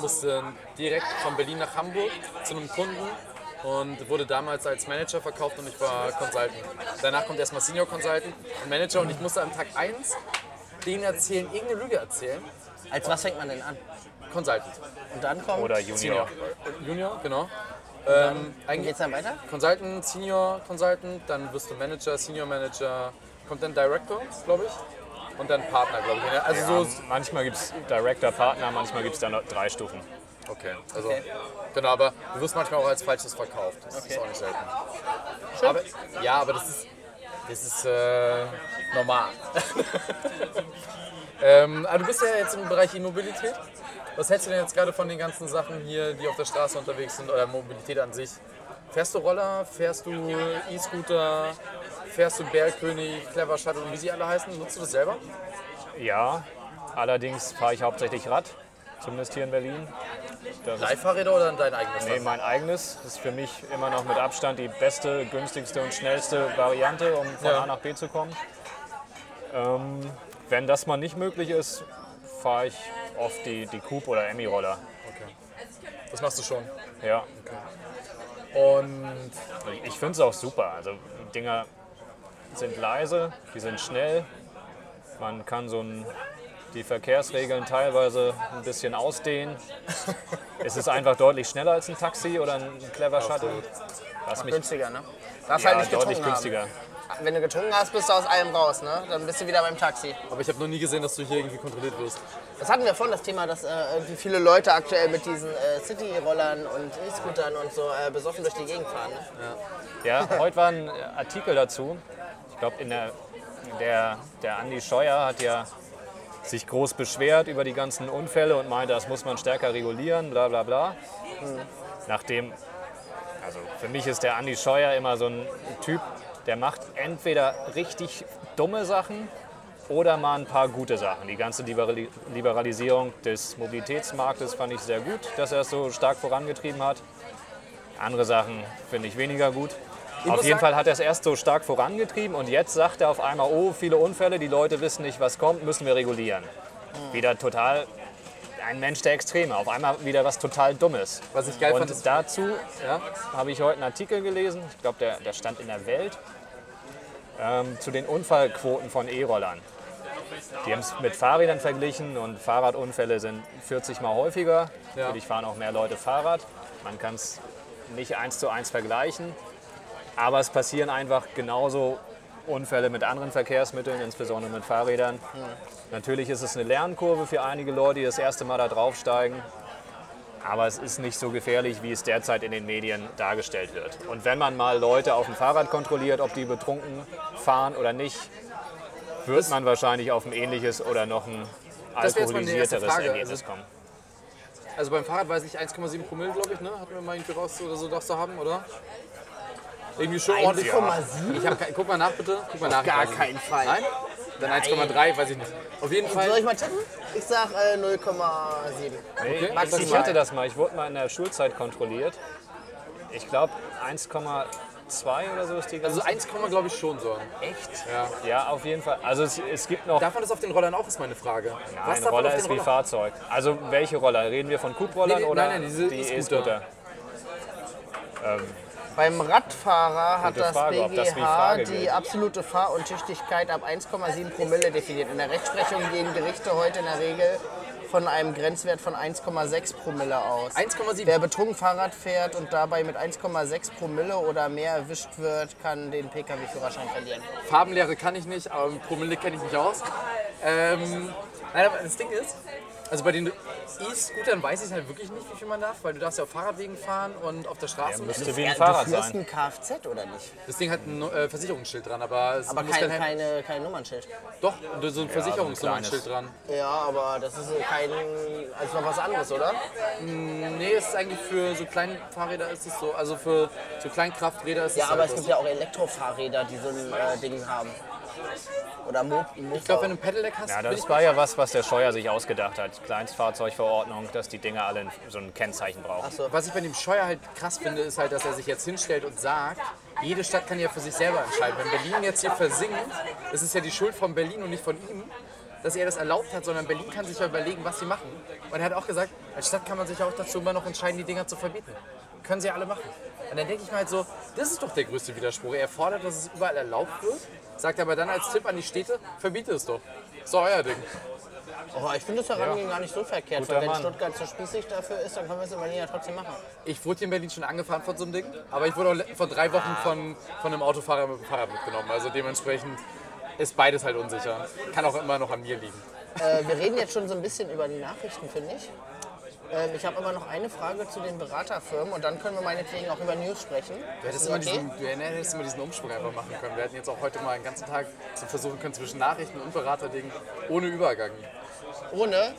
[SPEAKER 1] musste direkt von Berlin nach Hamburg zu einem Kunden und wurde damals als Manager verkauft und ich war Consultant. Danach kommt erstmal Senior Consultant und Manager und ich musste am Tag 1 denen erzählen, irgendeine Lüge erzählen.
[SPEAKER 2] Als was fängt man denn an?
[SPEAKER 1] Consultant.
[SPEAKER 2] Und dann kommt,
[SPEAKER 3] Oder
[SPEAKER 1] Senior.
[SPEAKER 3] Junior.
[SPEAKER 1] Junior, genau. Ähm,
[SPEAKER 2] wie
[SPEAKER 1] eigentlich
[SPEAKER 2] geht's dann weiter?
[SPEAKER 1] Consultant, Senior Consultant, dann wirst du Manager, Senior Manager, kommt dann Director, glaube ich, und dann Partner, glaube ich. Also
[SPEAKER 3] Ja,
[SPEAKER 1] so,
[SPEAKER 3] manchmal gibt es Director, Partner, manchmal gibt es dann noch drei Stufen.
[SPEAKER 1] okay, also
[SPEAKER 2] Okay.
[SPEAKER 1] genau, aber du wirst manchmal auch als falsches verkauft. Das
[SPEAKER 2] Okay.
[SPEAKER 1] ist auch nicht selten. Aber, ja, aber das ist, das ist äh, normal. [LAUGHS] ähm, aber du bist ja jetzt im Bereich E-Mobilität. Was hältst du denn jetzt gerade von den ganzen Sachen hier, die auf der Straße unterwegs sind oder Mobilität an sich? Fährst du Roller, fährst du E-Scooter, fährst du Bergkönig, Clever Shuttle und wie sie alle heißen? Nutzt du das selber?
[SPEAKER 3] Ja, allerdings fahre ich hauptsächlich Rad, zumindest hier in Berlin.
[SPEAKER 1] Leihfahrräder oder dein eigenes?
[SPEAKER 3] nee, mein eigenes. Das ist für mich immer noch mit Abstand die beste, günstigste und schnellste Variante, um von
[SPEAKER 1] Ja.
[SPEAKER 3] A nach B zu kommen. Ähm, wenn das mal nicht möglich ist, fahre ich oft die, die Coupe oder Emmy-Roller.
[SPEAKER 1] Okay. Das machst du schon.
[SPEAKER 3] Ja,
[SPEAKER 1] Und
[SPEAKER 3] ich finde es auch super. Also die Dinger sind leise, die sind schnell. Man kann so ein, die Verkehrsregeln teilweise ein bisschen ausdehnen. [LAUGHS] es ist einfach deutlich schneller als ein Taxi oder ein Clever Shuttle. Was mich
[SPEAKER 2] Günstiger, ne? Darfst
[SPEAKER 3] ja,
[SPEAKER 2] halt nicht
[SPEAKER 3] deutlich
[SPEAKER 2] getrunken
[SPEAKER 3] günstiger.
[SPEAKER 2] haben. Wenn du getrunken hast, bist du aus allem raus, ne? Dann bist du wieder beim Taxi.
[SPEAKER 1] aber ich habe noch nie gesehen, dass du hier irgendwie kontrolliert wirst.
[SPEAKER 2] Das hatten wir vorhin, das Thema, dass äh, irgendwie viele Leute aktuell mit diesen äh, City-Rollern und E-Scootern und so äh, besoffen durch die Gegend fahren. Ne?
[SPEAKER 3] Ja, heute war ein Artikel dazu. Ich glaube, in der, der, der Andi Scheuer hat ja sich groß beschwert über die ganzen Unfälle und meinte, das muss man stärker regulieren, bla bla bla. Nachdem, also für mich ist der Andi Scheuer immer so ein Typ, der macht entweder richtig dumme Sachen oder mal ein paar gute Sachen. Die ganze Liberali- Liberalisierung des Mobilitätsmarktes fand ich sehr gut, dass er es so stark vorangetrieben hat. Andere Sachen finde ich weniger gut.
[SPEAKER 1] Muss
[SPEAKER 3] auf jeden
[SPEAKER 1] sagen-
[SPEAKER 3] Fall hat er es erst so stark vorangetrieben und jetzt sagt er auf einmal, oh, viele Unfälle, die Leute wissen nicht, was kommt, müssen wir regulieren. Wieder total ein Mensch der Extreme, auf einmal wieder was total Dummes.
[SPEAKER 1] Was ich geil
[SPEAKER 3] und
[SPEAKER 1] fand, ist-
[SPEAKER 3] dazu
[SPEAKER 1] Ja?
[SPEAKER 3] habe ich heute einen Artikel gelesen, ich glaube, der, der stand in der Welt, ähm, zu den Unfallquoten von E-Rollern. Die haben es mit Fahrrädern verglichen und Fahrradunfälle sind 40 Mal häufiger.
[SPEAKER 1] Ja.
[SPEAKER 3] Natürlich fahren auch mehr Leute Fahrrad. Man kann es nicht eins zu eins vergleichen. Aber es passieren einfach genauso Unfälle mit anderen Verkehrsmitteln, insbesondere mit Fahrrädern. Natürlich ist es eine Lernkurve für einige Leute, die das erste Mal da draufsteigen. Aber es ist nicht so gefährlich, wie es derzeit in den Medien dargestellt wird. Und wenn man mal Leute auf dem Fahrrad kontrolliert, ob die betrunken fahren oder nicht, wird man wahrscheinlich auf ein ähnliches oder noch ein alkoholisierteres. Ergebnis
[SPEAKER 1] Also-
[SPEAKER 3] kommen.
[SPEAKER 1] Also beim Fahrrad weiß ich 1,7 Promille, glaube ich, ne? Hatten wir mal irgendwie raus oder so darfst du haben, oder? Irgendwie schon ordentlich.
[SPEAKER 2] 1,7?
[SPEAKER 1] Ich hab, guck mal nach bitte. Guck mal nach.
[SPEAKER 2] gar
[SPEAKER 1] Ich es
[SPEAKER 2] keinen. Fall.
[SPEAKER 1] Nein? Dann 1,3, weiß ich nicht. Auf jeden
[SPEAKER 2] Soll
[SPEAKER 1] Fall.
[SPEAKER 2] ich mal tippen? Ich sag äh, 0,7.
[SPEAKER 3] Nee,
[SPEAKER 1] Okay,
[SPEAKER 3] ich
[SPEAKER 2] maximal.
[SPEAKER 3] hatte das mal. Ich wurde mal in der Schulzeit kontrolliert. Ich glaube 1,2 oder so ist die
[SPEAKER 1] Also
[SPEAKER 3] Grenze.
[SPEAKER 1] 1, glaube ich schon so.
[SPEAKER 2] Echt?
[SPEAKER 1] Ja.
[SPEAKER 3] ja, auf jeden Fall. Also es, es gibt noch.
[SPEAKER 1] Darf man das auf den Rollern auch, ist meine Frage. Was
[SPEAKER 3] Nein,
[SPEAKER 1] darf man
[SPEAKER 3] Roller
[SPEAKER 1] auf
[SPEAKER 3] ist
[SPEAKER 1] den
[SPEAKER 3] wie
[SPEAKER 1] Roller?
[SPEAKER 3] Fahrzeug. Also welche Roller? Reden wir von Coupe-Rollern
[SPEAKER 1] Nee, nee,
[SPEAKER 3] oder
[SPEAKER 1] nein, nein, diese
[SPEAKER 3] die
[SPEAKER 1] E-Scooter.
[SPEAKER 3] E-Scooter?
[SPEAKER 2] Beim Radfahrer hat
[SPEAKER 3] Gute
[SPEAKER 2] das
[SPEAKER 3] Frage,
[SPEAKER 2] BGH die absolute Fahruntüchtigkeit ab 1,7 Promille definiert. In der Rechtsprechung gehen Gerichte heute in der Regel von einem Grenzwert von 1,6 Promille aus.
[SPEAKER 1] 1,7.
[SPEAKER 2] Wer betrunken Fahrrad fährt und dabei mit 1,6 Promille oder mehr erwischt wird, kann den Pkw-Führerschein verlieren.
[SPEAKER 1] Farbenlehre kann ich nicht, aber Promille kenne ich mich aus. Ähm, nein, aber das Ding ist, Also bei den E-Scootern weiß ich halt wirklich nicht, wie viel man darf, weil du darfst ja auf Fahrradwegen fahren und auf der Straße.
[SPEAKER 3] Ja, müsste
[SPEAKER 1] nicht.
[SPEAKER 3] wie ein
[SPEAKER 2] du
[SPEAKER 3] Fahrrad
[SPEAKER 2] führst
[SPEAKER 3] sein.
[SPEAKER 2] ein Kfz oder nicht?
[SPEAKER 1] das Ding hat ein äh, Versicherungsschild dran, aber es
[SPEAKER 2] Aber
[SPEAKER 1] muss
[SPEAKER 2] kein,
[SPEAKER 1] kein,
[SPEAKER 2] keine, kein Nummernschild.
[SPEAKER 1] Doch, so ein Versicherungsnummernschild
[SPEAKER 3] kleines.
[SPEAKER 1] dran.
[SPEAKER 2] Ja, aber das ist kein, also noch was anderes, oder?
[SPEAKER 1] Nee, es ist eigentlich für so kleine Fahrräder ist es so, also für so Kleinkrafträder ist
[SPEAKER 2] Ja,
[SPEAKER 1] es
[SPEAKER 2] aber
[SPEAKER 1] halt
[SPEAKER 2] es gibt ja auch Elektrofahrräder, die so ein äh, Ding haben. Oder Mo Mofa.
[SPEAKER 1] Ich glaube, wenn du ein Pedelec hast,
[SPEAKER 3] Ja, das war ja was, was der Scheuer sich ausgedacht hat. Kleinstfahrzeugverordnung, dass die Dinge alle so ein Kennzeichen brauchen.
[SPEAKER 1] Was ich bei dem Scheuer halt krass finde, ist halt, dass er sich jetzt hinstellt und sagt, jede Stadt kann ja für sich selber entscheiden. Wenn Berlin jetzt hier versinkt, ist es ja die Schuld von Berlin und nicht von ihm, dass er das erlaubt hat, sondern Berlin kann sich ja überlegen, was sie machen. Und er hat auch gesagt, als Stadt kann man sich auch dazu immer noch entscheiden, die Dinger zu verbieten. Können sie alle machen. Und dann denke ich mir halt so, das ist doch der größte Widerspruch. Er fordert, dass es überall erlaubt wird, sagt aber dann als Tipp an die Städte, verbiete es doch. Ist doch euer Ding.
[SPEAKER 2] Oh, ich finde das Herangehen gar nicht so verkehrt,
[SPEAKER 3] Guter
[SPEAKER 2] weil wenn
[SPEAKER 3] Mann.
[SPEAKER 2] Stuttgart so spießig dafür ist, dann können wir es in Berlin ja trotzdem machen.
[SPEAKER 1] Ich wurde hier in Berlin schon angefahren von so einem Ding, aber ich wurde auch vor drei Wochen von, von einem Autofahrer mit dem Fahrrad mitgenommen. Also dementsprechend ist beides halt unsicher. Kann auch immer noch an mir liegen.
[SPEAKER 2] Äh, wir reden jetzt schon so ein bisschen über die Nachrichten, finde ich. Ähm, ich habe aber noch eine Frage zu den Beraterfirmen und dann können wir meinetwegen auch über News sprechen.
[SPEAKER 1] Du hättest, immer
[SPEAKER 2] okay?
[SPEAKER 1] diesen, du hättest immer diesen Umsprung einfach machen können. Wir hätten jetzt auch heute mal den ganzen Tag so versuchen können zwischen Nachrichten und Beraterdingen ohne Übergang.
[SPEAKER 2] Ohne?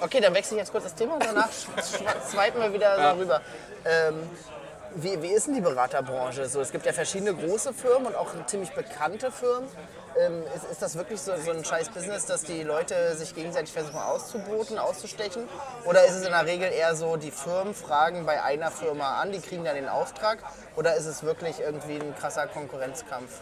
[SPEAKER 2] Okay, dann wechsle ich jetzt kurz das Thema und danach [LAUGHS] swipen wir wieder
[SPEAKER 1] Ja.
[SPEAKER 2] so rüber. Ähm, wie, wie ist denn die Beraterbranche? So, es gibt ja verschiedene große Firmen und auch ziemlich bekannte Firmen. Ähm, ist, ist das wirklich so, so ein scheiß Business, dass die Leute sich gegenseitig versuchen auszuboten, auszustechen? Oder ist es in der Regel eher so, die Firmen fragen bei einer Firma an, die kriegen dann den Auftrag? Oder ist es wirklich irgendwie ein krasser Konkurrenzkampf?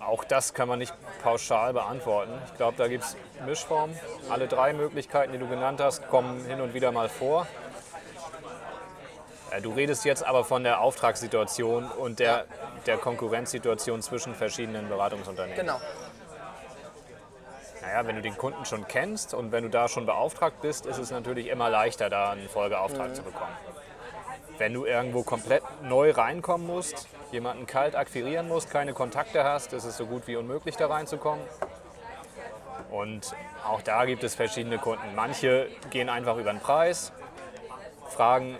[SPEAKER 3] Auch das kann man nicht pauschal beantworten. Ich glaube, da gibt es Mischformen. Alle drei Möglichkeiten, die du genannt hast, kommen hin und wieder mal vor. Äh, Du redest jetzt aber von der Auftragssituation und der, der Konkurrenzsituation zwischen verschiedenen Beratungsunternehmen.
[SPEAKER 2] Genau.
[SPEAKER 3] Naja, wenn du den Kunden schon kennst und wenn du da schon beauftragt bist, ist es natürlich immer leichter, da einen Folgeauftrag zu bekommen. Wenn du irgendwo komplett neu reinkommen musst, jemanden kalt akquirieren musst, keine Kontakte hast, ist es so gut wie unmöglich, da reinzukommen. Und auch da gibt es verschiedene Kunden. Manche gehen einfach über den Preis, fragen,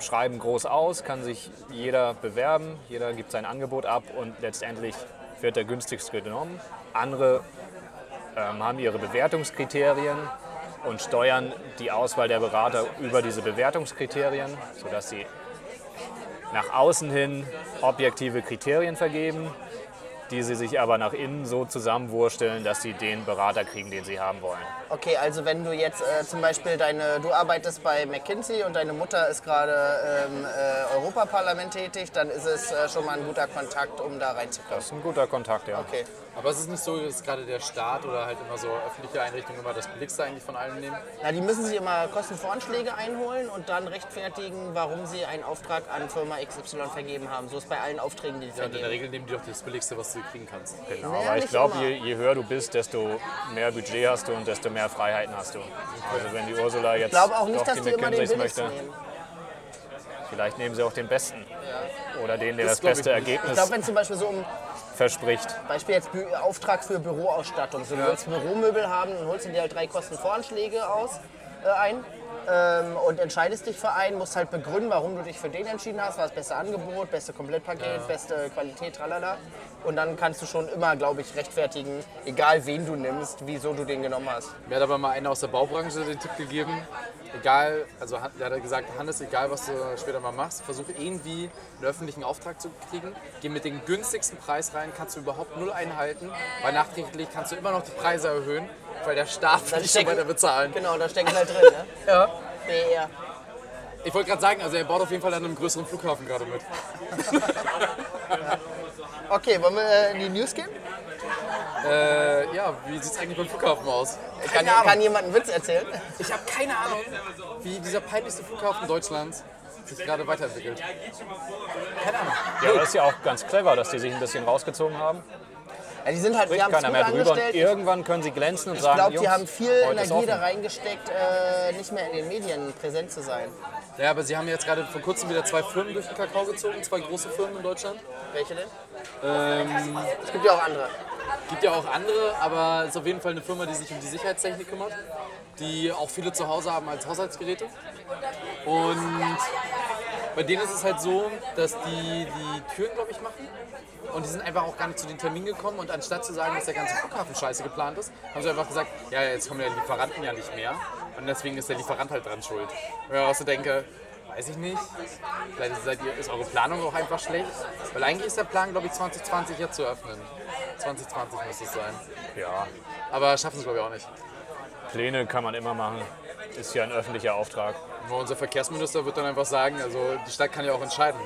[SPEAKER 3] schreiben groß aus, kann sich jeder bewerben, jeder gibt sein Angebot ab und letztendlich wird der günstigste genommen. Andere ähm, haben ihre Bewertungskriterien und steuern die Auswahl der Berater über diese Bewertungskriterien, sodass sie nach außen hin objektive Kriterien vergeben, die sie sich aber nach innen so zusammenwursteln, dass sie den Berater kriegen, den sie haben wollen.
[SPEAKER 2] Okay, also wenn du jetzt äh, zum Beispiel deine, du arbeitest bei McKinsey und deine Mutter ist gerade im äh, Europaparlament tätig, dann ist es äh, schon mal ein guter Kontakt, um da reinzukommen.
[SPEAKER 3] Das ist ein guter Kontakt, ja.
[SPEAKER 2] Okay.
[SPEAKER 1] Aber es ist nicht so, dass gerade der Staat oder halt immer so öffentliche Einrichtungen immer das Billigste eigentlich von allem nehmen.
[SPEAKER 2] Na, die müssen sich immer Kostenvoranschläge einholen und dann rechtfertigen, warum sie einen Auftrag an Firma XY vergeben haben. So ist bei allen Aufträgen, die die
[SPEAKER 1] Ja, und in der
[SPEAKER 2] vergeben.
[SPEAKER 1] Regel nehmen die doch das Billigste, was du kriegen kannst.
[SPEAKER 3] Genau,
[SPEAKER 2] Naja,
[SPEAKER 3] aber ich glaube, je, je höher du bist, desto mehr Budget hast du und desto mehr Freiheiten hast du. Also wenn die Ursula jetzt
[SPEAKER 2] Ich glaube auch nicht,
[SPEAKER 3] doch
[SPEAKER 2] dass
[SPEAKER 3] die McKinseys möchte,
[SPEAKER 2] nehmen.
[SPEAKER 3] vielleicht nehmen sie auch den besten. Oder den, der
[SPEAKER 1] Das
[SPEAKER 3] das, beste
[SPEAKER 1] nicht.
[SPEAKER 2] Ich
[SPEAKER 3] Ergebnis
[SPEAKER 2] glaube, wenn zum Beispiel so um
[SPEAKER 3] verspricht.
[SPEAKER 2] Beispiel jetzt Bü Auftrag für Büroausstattung. So, du willst Büromöbel haben, dann holst du dir halt drei Kostenvoranschläge aus, äh, ein ähm, und entscheidest dich für einen, musst halt begründen, warum du dich für den entschieden hast, war das beste Angebot, beste Komplettpaket, beste Qualität, tralala. Und dann kannst du schon immer, glaube ich, rechtfertigen, egal wen du nimmst, wieso du den genommen hast.
[SPEAKER 1] Mir hat aber mal einer aus der Baubranche den Tipp gegeben, egal, also hat- der hat gesagt, Hannes, egal was du später mal machst, versuche irgendwie einen öffentlichen Auftrag zu kriegen, geh mit dem günstigsten Preis rein, kannst du überhaupt null einhalten, weil nachträglich kannst du immer noch die Preise erhöhen, weil der Staat
[SPEAKER 2] Dann
[SPEAKER 1] dich schon
[SPEAKER 2] stecken-
[SPEAKER 1] weiter bezahlen.
[SPEAKER 2] Genau, da steckt halt drin, ne?
[SPEAKER 1] Ja.
[SPEAKER 2] BR.
[SPEAKER 1] Ich wollte gerade sagen, also er baut auf jeden Fall an einem größeren Flughafen gerade mit. [LAUGHS]
[SPEAKER 2] Okay, wollen wir äh, in die News gehen?
[SPEAKER 1] Äh, ja, wie sieht es eigentlich beim Flughafen aus?
[SPEAKER 2] Kann, kann jemand einen Witz erzählen?
[SPEAKER 1] Ich habe keine Ahnung, wie dieser peinlichste Flughafen Deutschlands sich gerade weiterentwickelt. Keine Ahnung.
[SPEAKER 3] Ja, das ist ja auch ganz clever, dass die sich ein bisschen rausgezogen haben.
[SPEAKER 2] Ja, die sind halt, die
[SPEAKER 3] Spricht
[SPEAKER 2] haben
[SPEAKER 3] keiner
[SPEAKER 2] gut
[SPEAKER 3] mehr drüber. Und
[SPEAKER 2] angestellt.
[SPEAKER 3] irgendwann können sie glänzen und
[SPEAKER 2] Ich
[SPEAKER 3] sagen,
[SPEAKER 2] glaube, die
[SPEAKER 3] Jungs,
[SPEAKER 2] haben viel
[SPEAKER 3] heute ist
[SPEAKER 2] Energie da
[SPEAKER 3] offen.
[SPEAKER 2] reingesteckt, äh, nicht mehr in den Medien präsent zu sein.
[SPEAKER 1] Ja, aber sie haben jetzt gerade vor kurzem wieder zwei Firmen durch den Kakao gezogen, zwei große Firmen in Deutschland.
[SPEAKER 2] Welche denn?
[SPEAKER 1] Ähm,
[SPEAKER 2] Es gibt ja auch andere.
[SPEAKER 1] Gibt ja auch andere, aber es ist auf jeden Fall eine Firma, die sich um die Sicherheitstechnik kümmert. die auch viele zu Hause haben als Haushaltsgeräte. Und bei denen ist es halt so, dass die die Türen, glaube ich, machen. Und die sind einfach auch gar nicht zu den Terminen gekommen. Und anstatt zu sagen, dass der ganze Flughafen scheiße geplant ist, haben sie einfach gesagt, ja, jetzt kommen ja die Lieferanten ja nicht mehr. Und deswegen ist der Lieferant halt dran schuld. Und ich auch so denke, weiß ich nicht. Vielleicht seid ihr, ist eure Planung auch einfach schlecht. Weil eigentlich ist der Plan, glaube ich, 2020 jetzt zu öffnen. 2020 muss es sein.
[SPEAKER 3] Ja,
[SPEAKER 1] Aber schaffen sie, glaube ich, auch nicht.
[SPEAKER 3] Pläne kann man immer machen. Ist ja ein öffentlicher Auftrag.
[SPEAKER 1] Nur unser Verkehrsminister wird dann einfach sagen, also die Stadt kann ja auch entscheiden.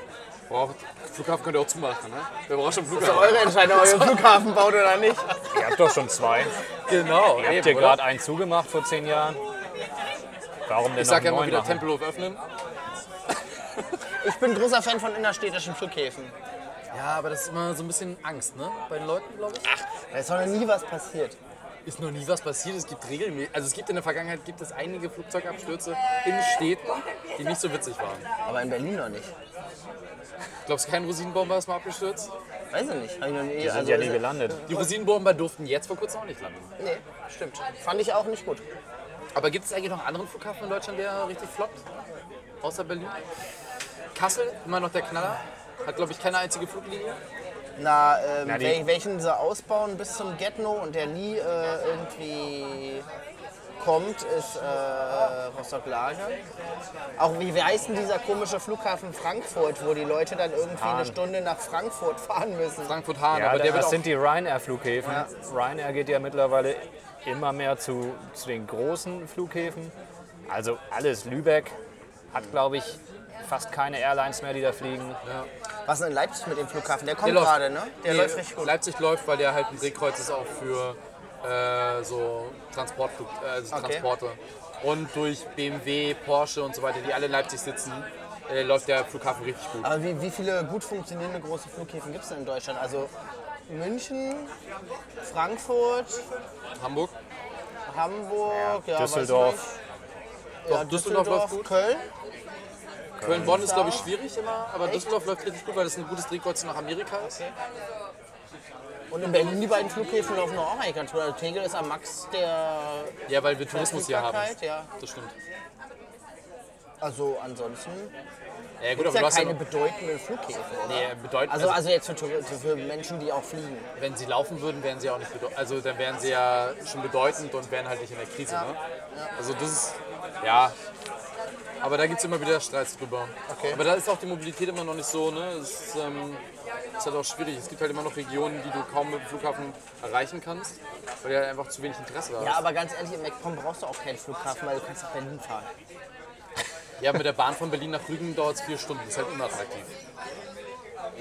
[SPEAKER 1] Braucht, Flughafen könnt ihr auch zumachen, ne? Wer braucht schon
[SPEAKER 2] Das ist
[SPEAKER 1] Flughafen?
[SPEAKER 2] eure Entscheidung, ob ihr einen Flughafen baut oder nicht.
[SPEAKER 3] Ihr habt doch schon zwei.
[SPEAKER 1] Genau,
[SPEAKER 3] Ihr habt
[SPEAKER 1] eben,
[SPEAKER 3] ihr
[SPEAKER 1] oder?
[SPEAKER 3] gerade einen zugemacht vor zehn Jahren. Warum denn
[SPEAKER 1] Ich sag ja
[SPEAKER 3] einen
[SPEAKER 1] immer wieder
[SPEAKER 3] machen?
[SPEAKER 1] Tempelhof öffnen.
[SPEAKER 2] Ich bin großer Fan von innerstädtischen Flughäfen.
[SPEAKER 1] Ja, aber das ist immer so ein bisschen Angst, ne? Bei den Leuten, glaube ich.
[SPEAKER 2] Da ist noch nie was passiert.
[SPEAKER 1] Ist noch nie was passiert. Es gibt regelmäßig, also es gibt in der Vergangenheit gibt es einige Flugzeugabstürze in Städten, die nicht so witzig waren.
[SPEAKER 2] Aber in Berlin noch nicht.
[SPEAKER 1] Glaubst du, kein Rosinenbomber ist mal abgestürzt?
[SPEAKER 2] Weiß ich nicht. Hab ich noch nie,
[SPEAKER 3] Die sind
[SPEAKER 2] also
[SPEAKER 3] ja nie gelandet.
[SPEAKER 1] Die Rosinenbomber durften jetzt vor kurzem auch nicht landen.
[SPEAKER 2] Nee, stimmt. Fand ich auch nicht gut.
[SPEAKER 1] Aber gibt es eigentlich noch einen anderen Flughafen in Deutschland, der richtig floppt? Außer Berlin? Kassel, immer noch der Knaller. Hat, glaube ich, keine einzige Fluglinie.
[SPEAKER 2] Na, ähm,
[SPEAKER 3] Na,
[SPEAKER 2] wel- welchen sie ausbauen bis zum Getno und der nie äh, irgendwie kommt, ist äh, Rostock-Lage. Auch wie, wie heißt denn dieser komische Flughafen Frankfurt, wo die Leute dann irgendwie eine
[SPEAKER 3] Hahn.
[SPEAKER 2] Stunde nach Frankfurt fahren müssen?
[SPEAKER 1] Frankfurt-Hahn,
[SPEAKER 3] Ja,
[SPEAKER 1] aber der
[SPEAKER 3] das sind die Ryanair-Flughäfen. Ryanair geht ja mittlerweile immer mehr zu, zu den großen Flughäfen. Also alles. Lübeck hat, glaube ich, fast keine Airlines mehr, die da fliegen.
[SPEAKER 2] Was ist denn in Leipzig mit dem Flughafen? Der kommt
[SPEAKER 1] Der läuft.
[SPEAKER 2] gerade, ne? Der
[SPEAKER 1] Nee,
[SPEAKER 2] läuft richtig gut.
[SPEAKER 1] Leipzig läuft, weil der halt ein Drehkreuz ist auch für äh, so Transportflug, äh, also
[SPEAKER 2] Okay.
[SPEAKER 1] Transporte. Und durch BMW, Porsche und so weiter, die alle in Leipzig sitzen, äh, läuft der Flughafen richtig gut.
[SPEAKER 2] Aber wie, wie viele gut funktionierende große Flughäfen gibt es denn in Deutschland? Also München, Frankfurt,
[SPEAKER 1] Hamburg?
[SPEAKER 2] Hamburg, ja,
[SPEAKER 3] Düsseldorf.
[SPEAKER 2] Ja,
[SPEAKER 1] Düsseldorf läuft gut.
[SPEAKER 2] Köln.
[SPEAKER 1] Köln-Bonn ist, glaube ich, schwierig immer, aber Düsseldorf läuft richtig gut, weil das ein gutes Drehkreuz nach Amerika ist.
[SPEAKER 2] Und in Berlin die beiden Flughäfen laufen auch eigentlich ganz gut. Also Tegel ist am Max der.
[SPEAKER 1] Ja, weil wir Tourismus hier haben.
[SPEAKER 2] Ja.
[SPEAKER 1] Das stimmt.
[SPEAKER 2] Also ansonsten
[SPEAKER 1] Ja, gut, aber du
[SPEAKER 2] ja
[SPEAKER 1] hast ja
[SPEAKER 2] keine
[SPEAKER 1] noch,
[SPEAKER 2] bedeutenden Flughäfen. Oder?
[SPEAKER 1] nee, bedeutend,
[SPEAKER 2] Also,
[SPEAKER 1] also,
[SPEAKER 2] also jetzt für, Tour- für Menschen, die auch fliegen.
[SPEAKER 1] wenn sie laufen würden, wären sie auch nicht bedeutend. Also dann wären sie ja schon bedeutend und wären halt nicht in der Krise. Ne? Also das ist, ja. Aber da gibt es immer wieder Streits drüber.
[SPEAKER 2] Okay.
[SPEAKER 1] Aber da ist auch die Mobilität immer noch nicht so, ne? Es ist, ähm, ist halt auch schwierig. Es gibt halt immer noch Regionen, die du kaum mit dem Flughafen erreichen kannst, weil du halt einfach zu wenig Interesse hast.
[SPEAKER 2] Ja, aber ganz ehrlich, in MacPom brauchst du auch keinen Flughafen, weil du kannst nach Berlin fahren.
[SPEAKER 1] Ja, mit der Bahn von Berlin nach Rügen dauert es vier Stunden. Das ist halt unattraktiv.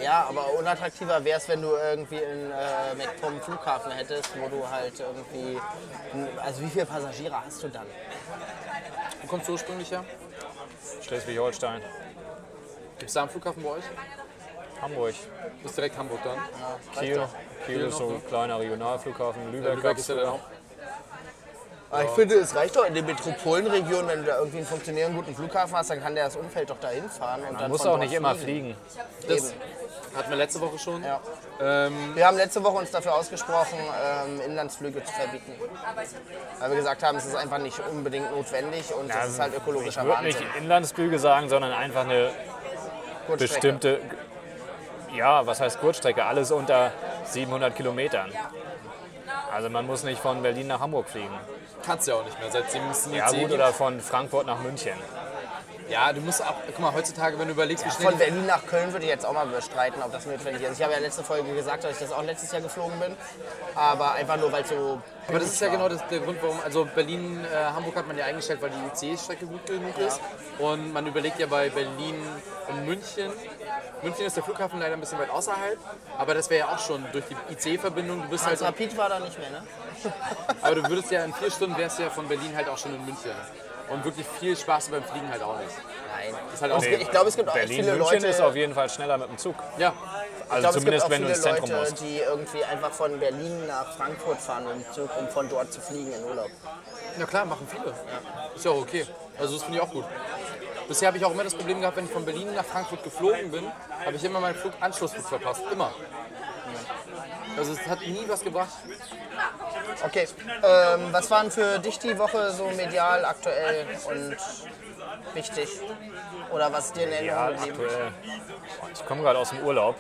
[SPEAKER 2] Ja, aber unattraktiver wäre es, wenn du irgendwie in äh, MacPom einen Flughafen hättest, wo du halt irgendwie. Also wie viele Passagiere hast du dann?
[SPEAKER 1] Wo kommst du ursprünglich her?
[SPEAKER 3] Schleswig-Holstein,
[SPEAKER 1] Gibt es da einen Flughafen bei euch?
[SPEAKER 3] Hamburg,
[SPEAKER 1] Das ist direkt Hamburg dann.
[SPEAKER 3] Kiel. Kiel
[SPEAKER 1] Kiel
[SPEAKER 3] ist so ein kleiner Regionalflughafen. Lübeck,
[SPEAKER 1] Lübeck
[SPEAKER 3] gab's
[SPEAKER 1] ist ja dann auch.
[SPEAKER 2] Aber ich finde, es reicht doch in den Metropolenregionen, wenn du da irgendwie einen funktionierenden guten Flughafen hast, dann kann der das Umfeld doch dahin fahren. Und
[SPEAKER 3] Man
[SPEAKER 2] dann
[SPEAKER 3] muss
[SPEAKER 2] von
[SPEAKER 3] auch
[SPEAKER 2] dort
[SPEAKER 3] nicht immer fliegen.
[SPEAKER 1] Das hatten wir letzte Woche schon.
[SPEAKER 2] Ja.
[SPEAKER 1] Ähm,
[SPEAKER 2] Wir haben letzte Woche uns dafür ausgesprochen, ähm, Inlandsflüge zu verbieten. Weil wir gesagt haben, es ist einfach nicht unbedingt notwendig und es ist halt
[SPEAKER 3] Ich
[SPEAKER 2] ökologischer
[SPEAKER 3] würde nicht
[SPEAKER 2] Wahnsinn.
[SPEAKER 3] Inlandsflüge sagen, sondern einfach eine
[SPEAKER 2] Kurzstrecke.
[SPEAKER 3] bestimmte, ja, was heißt Kurzstrecke? Alles unter 700 Kilometern. Also man muss nicht von Berlin nach Hamburg fliegen.
[SPEAKER 1] kannst du ja auch nicht mehr. Seitdem es ein
[SPEAKER 3] Ja gut,
[SPEAKER 1] gibt.
[SPEAKER 3] oder von Frankfurt nach München.
[SPEAKER 1] Ja, du musst auch, guck mal, heutzutage, wenn du überlegst, wie
[SPEAKER 2] Von
[SPEAKER 1] schnell.
[SPEAKER 2] Berlin nach Köln würde ich jetzt auch mal bestreiten, ob das notwendig ist. Ich habe ja letzte Folge gesagt, dass ich das auch letztes Jahr geflogen bin. Aber einfach nur, weil es so.
[SPEAKER 1] Aber das ist ja
[SPEAKER 2] war.
[SPEAKER 1] genau das, der Grund, warum. Also Berlin, äh, Hamburg hat man ja eingestellt, weil die IC-Strecke gut genug ist. Und man überlegt ja bei Berlin und München. München ist der Flughafen leider ein bisschen weit außerhalb, aber das wäre ja auch schon durch die IC-Verbindung. Du bist halt,
[SPEAKER 2] Transrapid war da nicht mehr, ne? [LAUGHS]
[SPEAKER 1] aber du würdest ja in vier Stunden wärst du ja von Berlin halt auch schon in München. Und wirklich viel Spaß beim Fliegen halt auch nicht.
[SPEAKER 2] Nein.
[SPEAKER 1] Das ist halt auch
[SPEAKER 2] gibt- Ich glaube, es gibt auch viele
[SPEAKER 3] Berlin-München
[SPEAKER 2] Leute.
[SPEAKER 3] ist auf jeden Fall schneller mit dem Zug.
[SPEAKER 1] Ja,
[SPEAKER 3] Also
[SPEAKER 2] ich glaube, es gibt
[SPEAKER 3] zumindest
[SPEAKER 2] auch
[SPEAKER 3] wenn du
[SPEAKER 2] viele
[SPEAKER 3] ins Zentrum
[SPEAKER 2] Leute,
[SPEAKER 3] musst.
[SPEAKER 2] die irgendwie einfach von Berlin nach Frankfurt fahren, um, zu, um von dort zu fliegen in Urlaub.
[SPEAKER 1] Na klar, machen viele. Ist ja auch okay. Also das finde ich auch gut. Bisher habe ich auch immer das Problem gehabt, wenn ich von Berlin nach Frankfurt geflogen bin, habe ich immer meinen Flug Anschlussflug verpasst. Immer. Also es hat nie was gebracht.
[SPEAKER 2] Okay, ähm, was waren für dich die Woche so medial, aktuell und wichtig? Oder was dir in
[SPEAKER 3] Ja,
[SPEAKER 2] Erinnerung geblieben?
[SPEAKER 3] aktuell. Ich komme gerade aus dem Urlaub.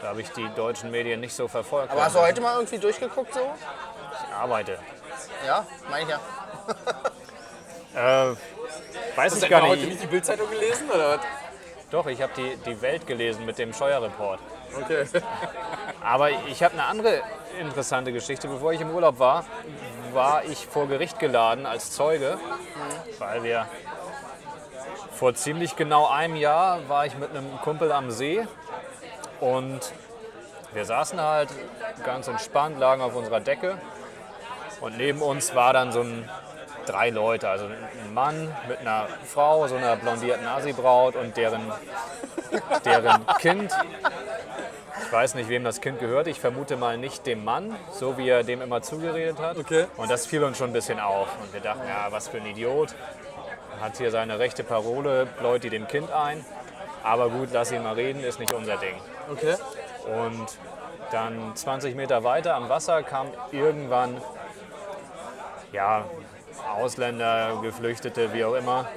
[SPEAKER 3] Da habe ich die deutschen Medien nicht so verfolgt.
[SPEAKER 2] Aber hast du heute mal irgendwie durchgeguckt so?
[SPEAKER 3] Ich arbeite.
[SPEAKER 2] Ja, meine ich ja. [LAUGHS]
[SPEAKER 3] Äh, weiß
[SPEAKER 1] Hast
[SPEAKER 3] ich gar
[SPEAKER 1] etwa heute
[SPEAKER 3] nicht.
[SPEAKER 1] nicht die Bildzeitung gelesen oder was?
[SPEAKER 3] Doch, ich habe die, die Welt gelesen mit dem Scheuerreport.
[SPEAKER 1] Okay. [LAUGHS]
[SPEAKER 3] Aber ich habe eine andere interessante Geschichte. Bevor ich im Urlaub war, war ich vor Gericht geladen als Zeuge, weil wir vor ziemlich genau einem Jahr war ich mit einem Kumpel am See und wir saßen halt ganz entspannt, lagen auf unserer Decke und neben uns war dann so ein drei Leute, also ein Mann mit einer Frau, so einer blondierten Asi-Braut und deren, deren Kind. Ich weiß nicht, wem das Kind gehört. Ich vermute mal nicht dem Mann, so wie er dem immer zugeredet hat.
[SPEAKER 1] Okay.
[SPEAKER 3] Und das fiel uns schon ein bisschen auf. Und wir dachten, ja, was für ein Idiot. Hat hier seine rechte Parole, bläut die dem Kind ein. Aber gut, lass ihn mal reden, ist nicht unser Ding.
[SPEAKER 1] Okay.
[SPEAKER 3] Und dann 20 Meter weiter am Wasser kam irgendwann, ja, Ausländer, Geflüchtete, wie auch immer,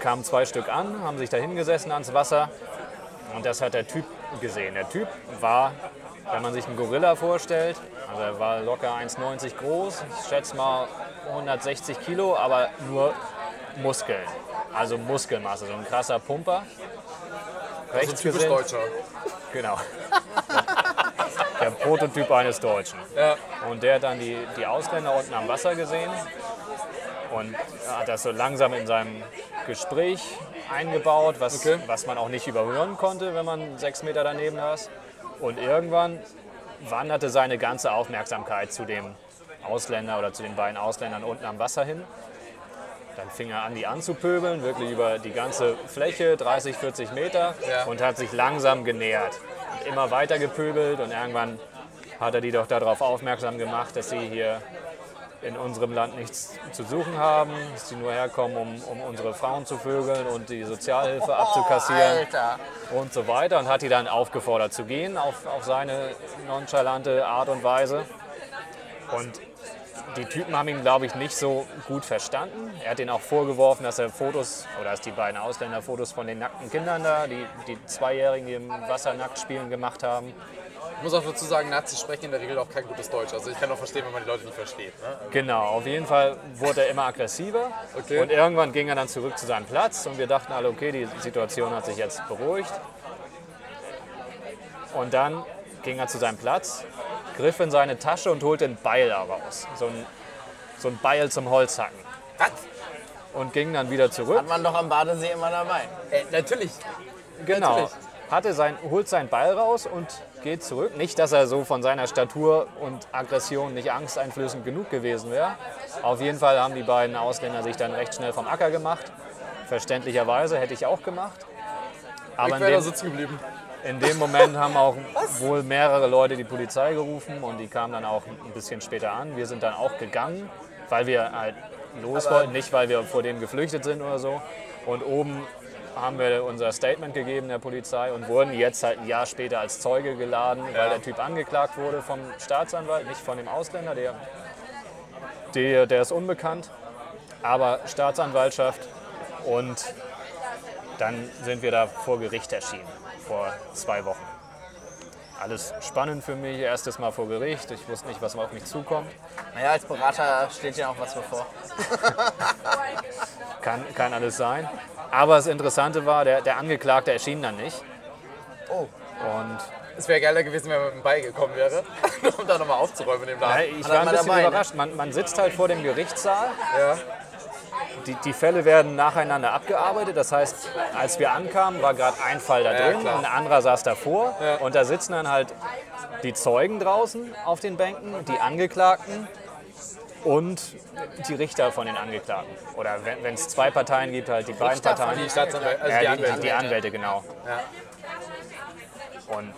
[SPEAKER 3] kamen zwei Stück an, haben sich da hingesessen ans Wasser und das hat der Typ gesehen. Der Typ war, wenn man sich einen Gorilla vorstellt, also er war locker 1,90 groß, ich schätze mal 160 Kilo, aber nur Muskeln, also Muskelmasse, so ein krasser Pumper.
[SPEAKER 1] Also
[SPEAKER 3] Rechts
[SPEAKER 1] typisch
[SPEAKER 3] gesinnt.
[SPEAKER 1] Deutscher.
[SPEAKER 3] Genau. [LAUGHS] Der Prototyp eines Deutschen.
[SPEAKER 1] Ja.
[SPEAKER 3] Und der hat dann die, die Ausländer unten am Wasser gesehen und hat das so langsam in seinem Gespräch eingebaut, was,
[SPEAKER 1] Okay.
[SPEAKER 3] was man auch nicht überhören konnte, wenn man sechs Meter daneben saß. Und irgendwann wanderte seine ganze Aufmerksamkeit zu dem Ausländer oder zu den beiden Ausländern unten am Wasser hin. Dann fing er an, die anzupöbeln, wirklich über die ganze Fläche, 30, 40 Meter,
[SPEAKER 1] Ja.
[SPEAKER 3] und hat sich langsam genähert. Und immer weiter gepöbelt und irgendwann hat er die doch darauf aufmerksam gemacht, dass sie hier in unserem Land nichts zu suchen haben, dass sie nur herkommen, um, um unsere Frauen zu vögeln und die Sozialhilfe abzukassieren
[SPEAKER 2] Alter.
[SPEAKER 3] und so weiter und hat die dann aufgefordert zu gehen auf, auf seine nonchalante Art und Weise. Und die Typen haben ihn, glaube ich, nicht so gut verstanden. Er hat ihnen auch vorgeworfen, dass er Fotos, oder dass die beiden Ausländer Fotos von den nackten Kindern da, die, die Zweijährigen, die im Wasser nackt spielen, gemacht haben.
[SPEAKER 1] Ich muss auch dazu sagen, Nazis sprechen in der Regel auch kein gutes Deutsch. Also ich kann auch verstehen, wenn man die Leute nicht versteht. Ne?
[SPEAKER 3] Genau, auf jeden Fall wurde er immer aggressiver.
[SPEAKER 1] Okay.
[SPEAKER 3] Und irgendwann ging er dann zurück zu seinem Platz und wir dachten alle, okay, die Situation hat sich jetzt beruhigt. Und dann ging er zu seinem Platz, griff in seine Tasche und holte ein Beil raus. So ein, so ein Beil zum Holzhacken.
[SPEAKER 1] Was?
[SPEAKER 3] Und ging dann wieder zurück.
[SPEAKER 2] Hat man doch am Badesee immer dabei.
[SPEAKER 1] Äh, natürlich.
[SPEAKER 3] Genau.
[SPEAKER 1] Natürlich.
[SPEAKER 3] Hatte sein, holt sein Ball raus und geht zurück. Nicht, dass er so von seiner Statur und Aggression nicht angsteinflößend genug gewesen wäre. Auf jeden Fall haben die beiden Ausländer sich dann recht schnell vom Acker gemacht. Verständlicherweise hätte ich auch gemacht. Aber
[SPEAKER 1] Ich
[SPEAKER 3] in
[SPEAKER 1] wäre da sitzen geblieben.
[SPEAKER 3] In dem Moment haben auch wohl mehrere Leute die Polizei gerufen und die kamen dann auch ein bisschen später an. Wir sind dann auch gegangen, weil wir halt los wollten, nicht weil wir vor denen geflüchtet sind oder so. Und oben haben wir unser Statement gegeben der Polizei und wurden jetzt halt ein Jahr später als Zeuge geladen, weil der Typ angeklagt wurde vom Staatsanwalt, nicht von dem Ausländer, der, der, der ist unbekannt, aber Staatsanwaltschaft. Und dann sind wir da vor Gericht erschienen, vor zwei Wochen. Alles spannend für mich, erstes Mal vor Gericht. Ich wusste nicht, was auf mich zukommt.
[SPEAKER 2] Naja, als Berater steht ja auch was bevor. [LAUGHS]
[SPEAKER 3] Kann, kann alles sein. Aber das Interessante war, der, der Angeklagte erschien dann nicht.
[SPEAKER 2] Oh.
[SPEAKER 3] Und
[SPEAKER 1] Es wäre geiler gewesen, wenn man mit dem Beil gekommen wäre, [LAUGHS] um da nochmal aufzuräumen in dem
[SPEAKER 3] ja,
[SPEAKER 1] Laden.
[SPEAKER 3] ich
[SPEAKER 2] Hat
[SPEAKER 3] war ein
[SPEAKER 2] mal
[SPEAKER 3] bisschen
[SPEAKER 2] dabei, ne?
[SPEAKER 3] überrascht. Man, man sitzt halt vor dem Gerichtssaal.
[SPEAKER 1] Ja.
[SPEAKER 3] Die, die Fälle werden nacheinander abgearbeitet. Das heißt, als wir ankamen, war gerade ein Fall da
[SPEAKER 1] Ja,
[SPEAKER 3] drin,
[SPEAKER 1] klar.
[SPEAKER 3] ein anderer saß davor.
[SPEAKER 1] Ja.
[SPEAKER 3] Und da sitzen dann halt die Zeugen draußen auf den Bänken, die Angeklagten und die Richter von den Angeklagten. Oder wenn es zwei Parteien gibt, halt die beiden
[SPEAKER 2] Richter von
[SPEAKER 3] Parteien.
[SPEAKER 1] Die Staatsanwälte, also
[SPEAKER 3] ja,
[SPEAKER 1] die
[SPEAKER 3] die,
[SPEAKER 1] Anwälte.
[SPEAKER 3] die, die Anwälte, genau.
[SPEAKER 1] Ja.
[SPEAKER 3] Und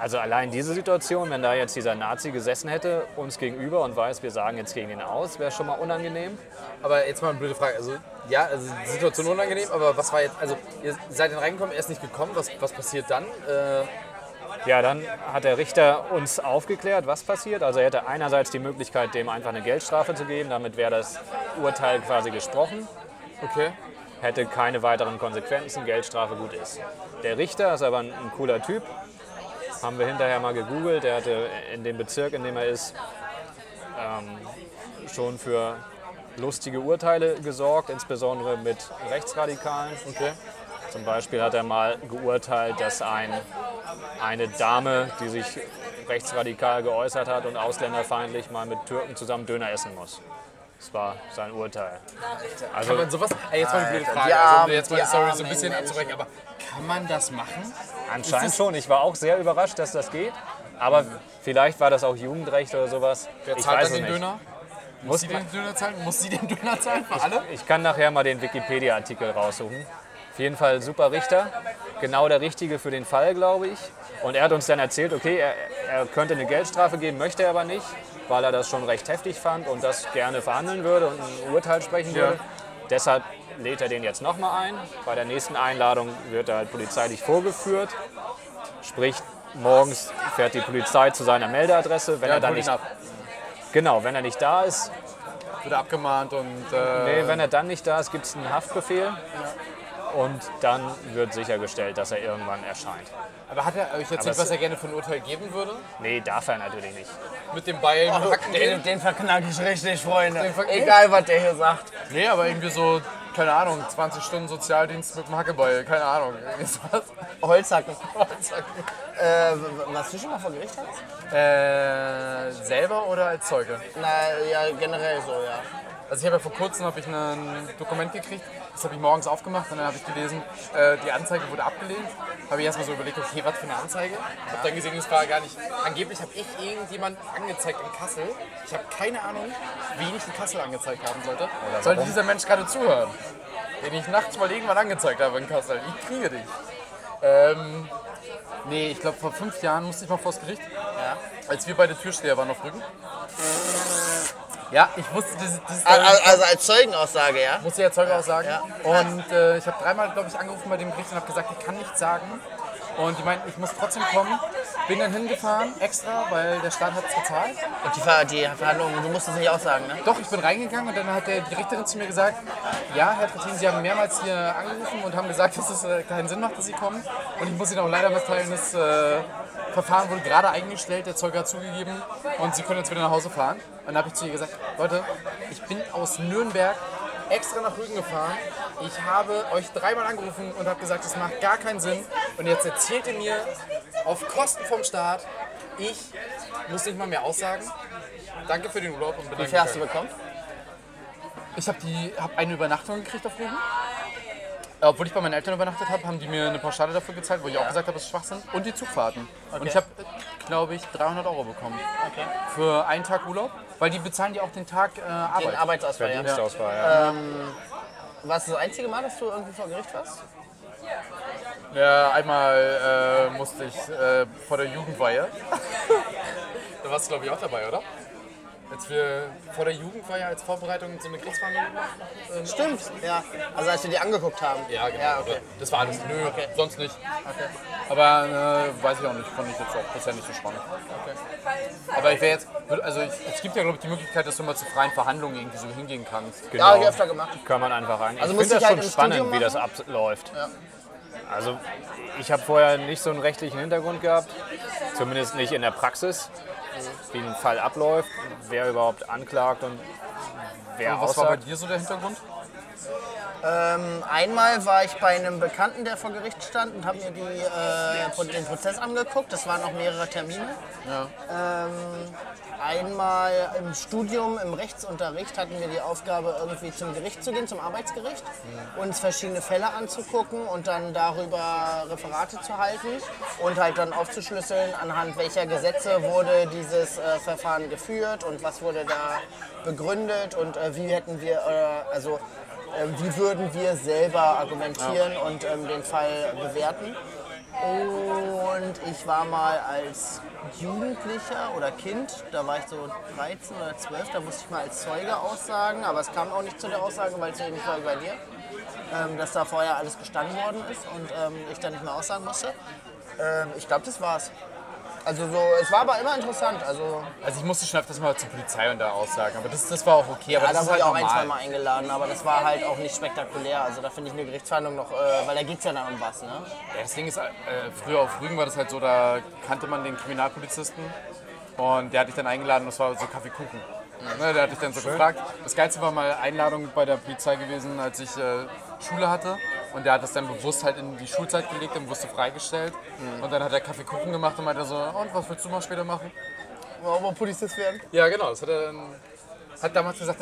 [SPEAKER 3] also allein diese Situation, wenn da jetzt dieser Nazi gesessen hätte, uns gegenüber und weiß, wir sagen jetzt gegen ihn aus, wäre schon mal unangenehm.
[SPEAKER 1] Aber jetzt mal eine blöde Frage. Also, ja, also die Situation unangenehm, aber was war jetzt, also ihr seid dann reingekommen, er ist nicht gekommen, was, was passiert dann? Äh,
[SPEAKER 3] Ja, dann hat der Richter uns aufgeklärt, was passiert. Also er hätte einerseits die Möglichkeit, dem einfach eine Geldstrafe zu geben, damit wäre das Urteil quasi gesprochen,
[SPEAKER 1] Okay.
[SPEAKER 3] hätte keine weiteren Konsequenzen, Geldstrafe gut ist. Der Richter ist aber ein, ein cooler Typ, haben wir hinterher mal gegoogelt, der hatte in dem Bezirk, in dem er ist, ähm, schon für lustige Urteile gesorgt, insbesondere mit Rechtsradikalen.
[SPEAKER 1] Okay.
[SPEAKER 3] Zum Beispiel hat er mal geurteilt, dass ein, eine Dame, die sich rechtsradikal geäußert hat und ausländerfeindlich, mal mit Türken zusammen Döner essen muss. Das war sein Urteil. Also
[SPEAKER 1] Kann man sowas. Ey, jetzt mal eine blöde Frage.
[SPEAKER 2] die
[SPEAKER 1] Also, jetzt mal
[SPEAKER 2] die
[SPEAKER 1] Story so ein bisschen abzubrechen. Aber kann man das machen?
[SPEAKER 3] anscheinend schon. Ich war auch sehr überrascht, dass das geht. Aber vielleicht war das auch Jugendrecht oder sowas.
[SPEAKER 1] Wer
[SPEAKER 3] ich
[SPEAKER 1] zahlt
[SPEAKER 3] weiß
[SPEAKER 1] dann den
[SPEAKER 3] nicht.
[SPEAKER 1] Döner? Muss sie den Döner zahlen? Muss sie den Döner zahlen für alle?
[SPEAKER 3] Ich kann nachher mal den Wikipedia-Artikel raussuchen. Auf jeden Fall super Richter. Genau der Richtige für den Fall, glaube ich. Und er hat uns dann erzählt, okay, er, er könnte eine Geldstrafe geben, möchte er aber nicht, weil er das schon recht heftig fand und das gerne verhandeln würde und ein Urteil sprechen
[SPEAKER 1] Ja.
[SPEAKER 3] würde. Deshalb lädt er den jetzt nochmal ein. Bei der nächsten Einladung wird er halt polizeilich vorgeführt. Sprich, morgens fährt die Polizei zu seiner Meldeadresse. Wenn er dann nicht,
[SPEAKER 1] ab.
[SPEAKER 3] genau, wenn er nicht da ist,
[SPEAKER 1] Wird abgemahnt und. Äh,
[SPEAKER 3] Nee, wenn er dann nicht da ist, gibt es einen Haftbefehl. Und dann wird sichergestellt, dass er irgendwann erscheint.
[SPEAKER 1] aber hat er euch erzählt, was er gerne für ein Urteil geben würde?
[SPEAKER 3] Nee, darf er natürlich nicht.
[SPEAKER 1] Mit dem Beil
[SPEAKER 2] Oh,
[SPEAKER 1] mit Hacken
[SPEAKER 2] den,
[SPEAKER 1] gehen?
[SPEAKER 2] den verknack ich richtig, Freunde. Egal, was der hier sagt.
[SPEAKER 1] Nee, aber irgendwie so, keine Ahnung, 20 Stunden Sozialdienst mit dem Hackebeil. Keine Ahnung. Sowas.
[SPEAKER 2] Holzhacken. [LAUGHS] Äh, was du schon mal vor Gericht hast?
[SPEAKER 1] Äh, selber oder als Zeuge?
[SPEAKER 2] Na ja, generell so, ja.
[SPEAKER 1] Also ich habe ja vor kurzem habe ich ein Dokument gekriegt, das habe ich morgens aufgemacht und dann habe ich gelesen, äh, die Anzeige wurde abgelehnt. Habe ich erstmal so überlegt, okay, was für eine Anzeige? Habe dann gesehen, es war gar nicht. Angeblich habe ich irgendjemand angezeigt in Kassel. Ich habe keine Ahnung, wen ich in Kassel angezeigt haben sollte. Sollte dieser Mensch gerade zuhören, den ich nachts mal irgendwann angezeigt habe in Kassel. Ich kriege dich. Ähm, nee, ich glaube vor fünf Jahren musste ich mal vors Gericht,
[SPEAKER 2] ja.
[SPEAKER 1] als wir beide Türsteher waren auf Rügen. Ja, ich wusste, dieses, dieses
[SPEAKER 2] Al- al- Also als Zeugenaussage, ja?
[SPEAKER 1] muss ich ja Zeuge auch sagen.
[SPEAKER 2] Ja.
[SPEAKER 1] Und äh, ich habe dreimal, glaube ich, angerufen bei dem Gericht und habe gesagt, ich kann nichts sagen. Und die meinten, ich muss trotzdem kommen. Bin dann hingefahren, extra, weil der Staat hat es gezahlt.
[SPEAKER 2] Und die, Ver die Verhandlungen, du musst es nicht aussagen, ne?
[SPEAKER 1] Doch, ich bin reingegangen und dann hat der, die Richterin zu mir gesagt, ja, Herr Trittin, Sie haben mehrmals hier angerufen und haben gesagt, dass es äh, keinen Sinn macht, dass Sie kommen. Und ich muss Ihnen auch leider mitteilen, das äh, Verfahren wurde gerade eingestellt, der Zeuge hat zugegeben und Sie können jetzt wieder nach Hause fahren. Und dann habe ich zu ihr gesagt, Leute, ich bin aus Nürnberg extra nach Rügen gefahren. Ich habe euch dreimal angerufen und habe gesagt, das macht gar keinen Sinn. Und jetzt erzählt ihr mir auf Kosten vom Staat, ich muss nicht mal mehr aussagen. Danke für den Urlaub und bin
[SPEAKER 2] Wie viel hast du bekommen?
[SPEAKER 1] Ich habe hab eine Übernachtung gekriegt auf Rügen. Obwohl ich bei meinen Eltern übernachtet habe, haben die mir eine Pauschale dafür gezahlt, wo ich auch gesagt habe, das ist Schwachsinn. Und die Zugfahrten. Und ich habe, glaube ich, 300 Euro bekommen.
[SPEAKER 2] Okay.
[SPEAKER 1] Für einen Tag Urlaub. Weil die bezahlen dir auch den Tag äh,
[SPEAKER 2] Den
[SPEAKER 1] Arbeit.
[SPEAKER 2] Arbeitsausfall, ja.
[SPEAKER 3] Dienstausfall, ja.
[SPEAKER 2] War es das einzige Mal, dass du irgendwie vor Gericht warst?
[SPEAKER 1] Ja, einmal äh, musste ich äh, vor der Jugendweihe. [LAUGHS] da warst du, glaube ich, auch dabei, oder? Als wir vor der Jugendweihe als Vorbereitung so eine Kriegsverhandlung gemacht.
[SPEAKER 2] Stimmt, ja. Also als wir die angeguckt haben.
[SPEAKER 1] Ja, genau.
[SPEAKER 2] Ja, okay.
[SPEAKER 1] Das war alles. Nö,
[SPEAKER 2] Okay.
[SPEAKER 1] sonst nicht.
[SPEAKER 2] okay.
[SPEAKER 1] Aber äh, weiß ich auch nicht, fand ich jetzt auch bisher nicht so spannend. Aber ich wäre jetzt, also ich, es gibt ja glaube ich die Möglichkeit, dass du mal zu freien Verhandlungen irgendwie so hingehen kannst.
[SPEAKER 2] Ja,
[SPEAKER 3] Genau.
[SPEAKER 2] hab ich öfter gemacht.
[SPEAKER 3] Kann man einfach rein.
[SPEAKER 2] Also
[SPEAKER 3] ich finde das
[SPEAKER 2] halt
[SPEAKER 3] schon spannend, wie das abläuft.
[SPEAKER 2] Ja.
[SPEAKER 3] Also ich habe vorher nicht so einen rechtlichen Hintergrund gehabt, zumindest nicht in der Praxis, wie ein Fall abläuft, wer überhaupt anklagt und wer
[SPEAKER 1] Was war bei
[SPEAKER 3] aussagt.
[SPEAKER 1] dir so der Hintergrund?
[SPEAKER 2] Ähm, einmal war ich bei einem Bekannten, der vor Gericht stand und habe mir die, äh, den Prozess angeguckt. Das waren auch mehrere Termine.
[SPEAKER 1] Ja.
[SPEAKER 2] Ähm, einmal im Studium, im Rechtsunterricht hatten wir die Aufgabe, irgendwie zum Gericht zu gehen, zum Arbeitsgericht, uns verschiedene Fälle anzugucken und dann darüber Referate zu halten und halt dann aufzuschlüsseln, anhand welcher Gesetze wurde dieses äh, Verfahren geführt und was wurde da begründet und äh, wie hätten wir, äh, also wie würden wir selber argumentieren und ähm, den Fall bewerten. Und ich war mal als Jugendlicher oder Kind, da war ich so 13 oder 12, da musste ich mal als Zeuge aussagen, aber es kam auch nicht zu der Aussage, weil es ähnlich war wie bei dir, ähm, dass da vorher alles gestanden worden ist und ähm, ich dann nicht mehr aussagen musste. Ähm, ich glaube, das war's. Also so, es war aber immer interessant. Also
[SPEAKER 1] Also ich musste schon öfters mal zur Polizei und da aussagen, aber das, das war auch okay. Aber
[SPEAKER 2] ja,
[SPEAKER 1] das
[SPEAKER 2] da
[SPEAKER 1] ist
[SPEAKER 2] wurde
[SPEAKER 1] halt
[SPEAKER 2] ich auch ein, zwei
[SPEAKER 1] normal.
[SPEAKER 2] Mal eingeladen, aber das war halt auch nicht spektakulär. Also da finde ich eine Gerichtsverhandlung noch, äh, weil da geht es ja dann um was, ne?
[SPEAKER 1] Ja, das Ding ist, äh, früher auf Rügen war das halt so, da kannte man den Kriminalpolizisten und der hat dich dann eingeladen und das war so Kaffeekuchen. Ne, der hat dich dann so gefragt. Das Geilste war mal Einladung bei der Polizei gewesen, als ich äh, Schule hatte. Und der hat das dann bewusst halt in die Schulzeit gelegt und wusste freigestellt. Und dann hat er Kaffeekuchen gemacht und meinte so, und was willst du mal später machen?
[SPEAKER 2] Wollen wir Polizist werden?
[SPEAKER 1] Ja, genau. Das hat er dann, hat damals gesagt,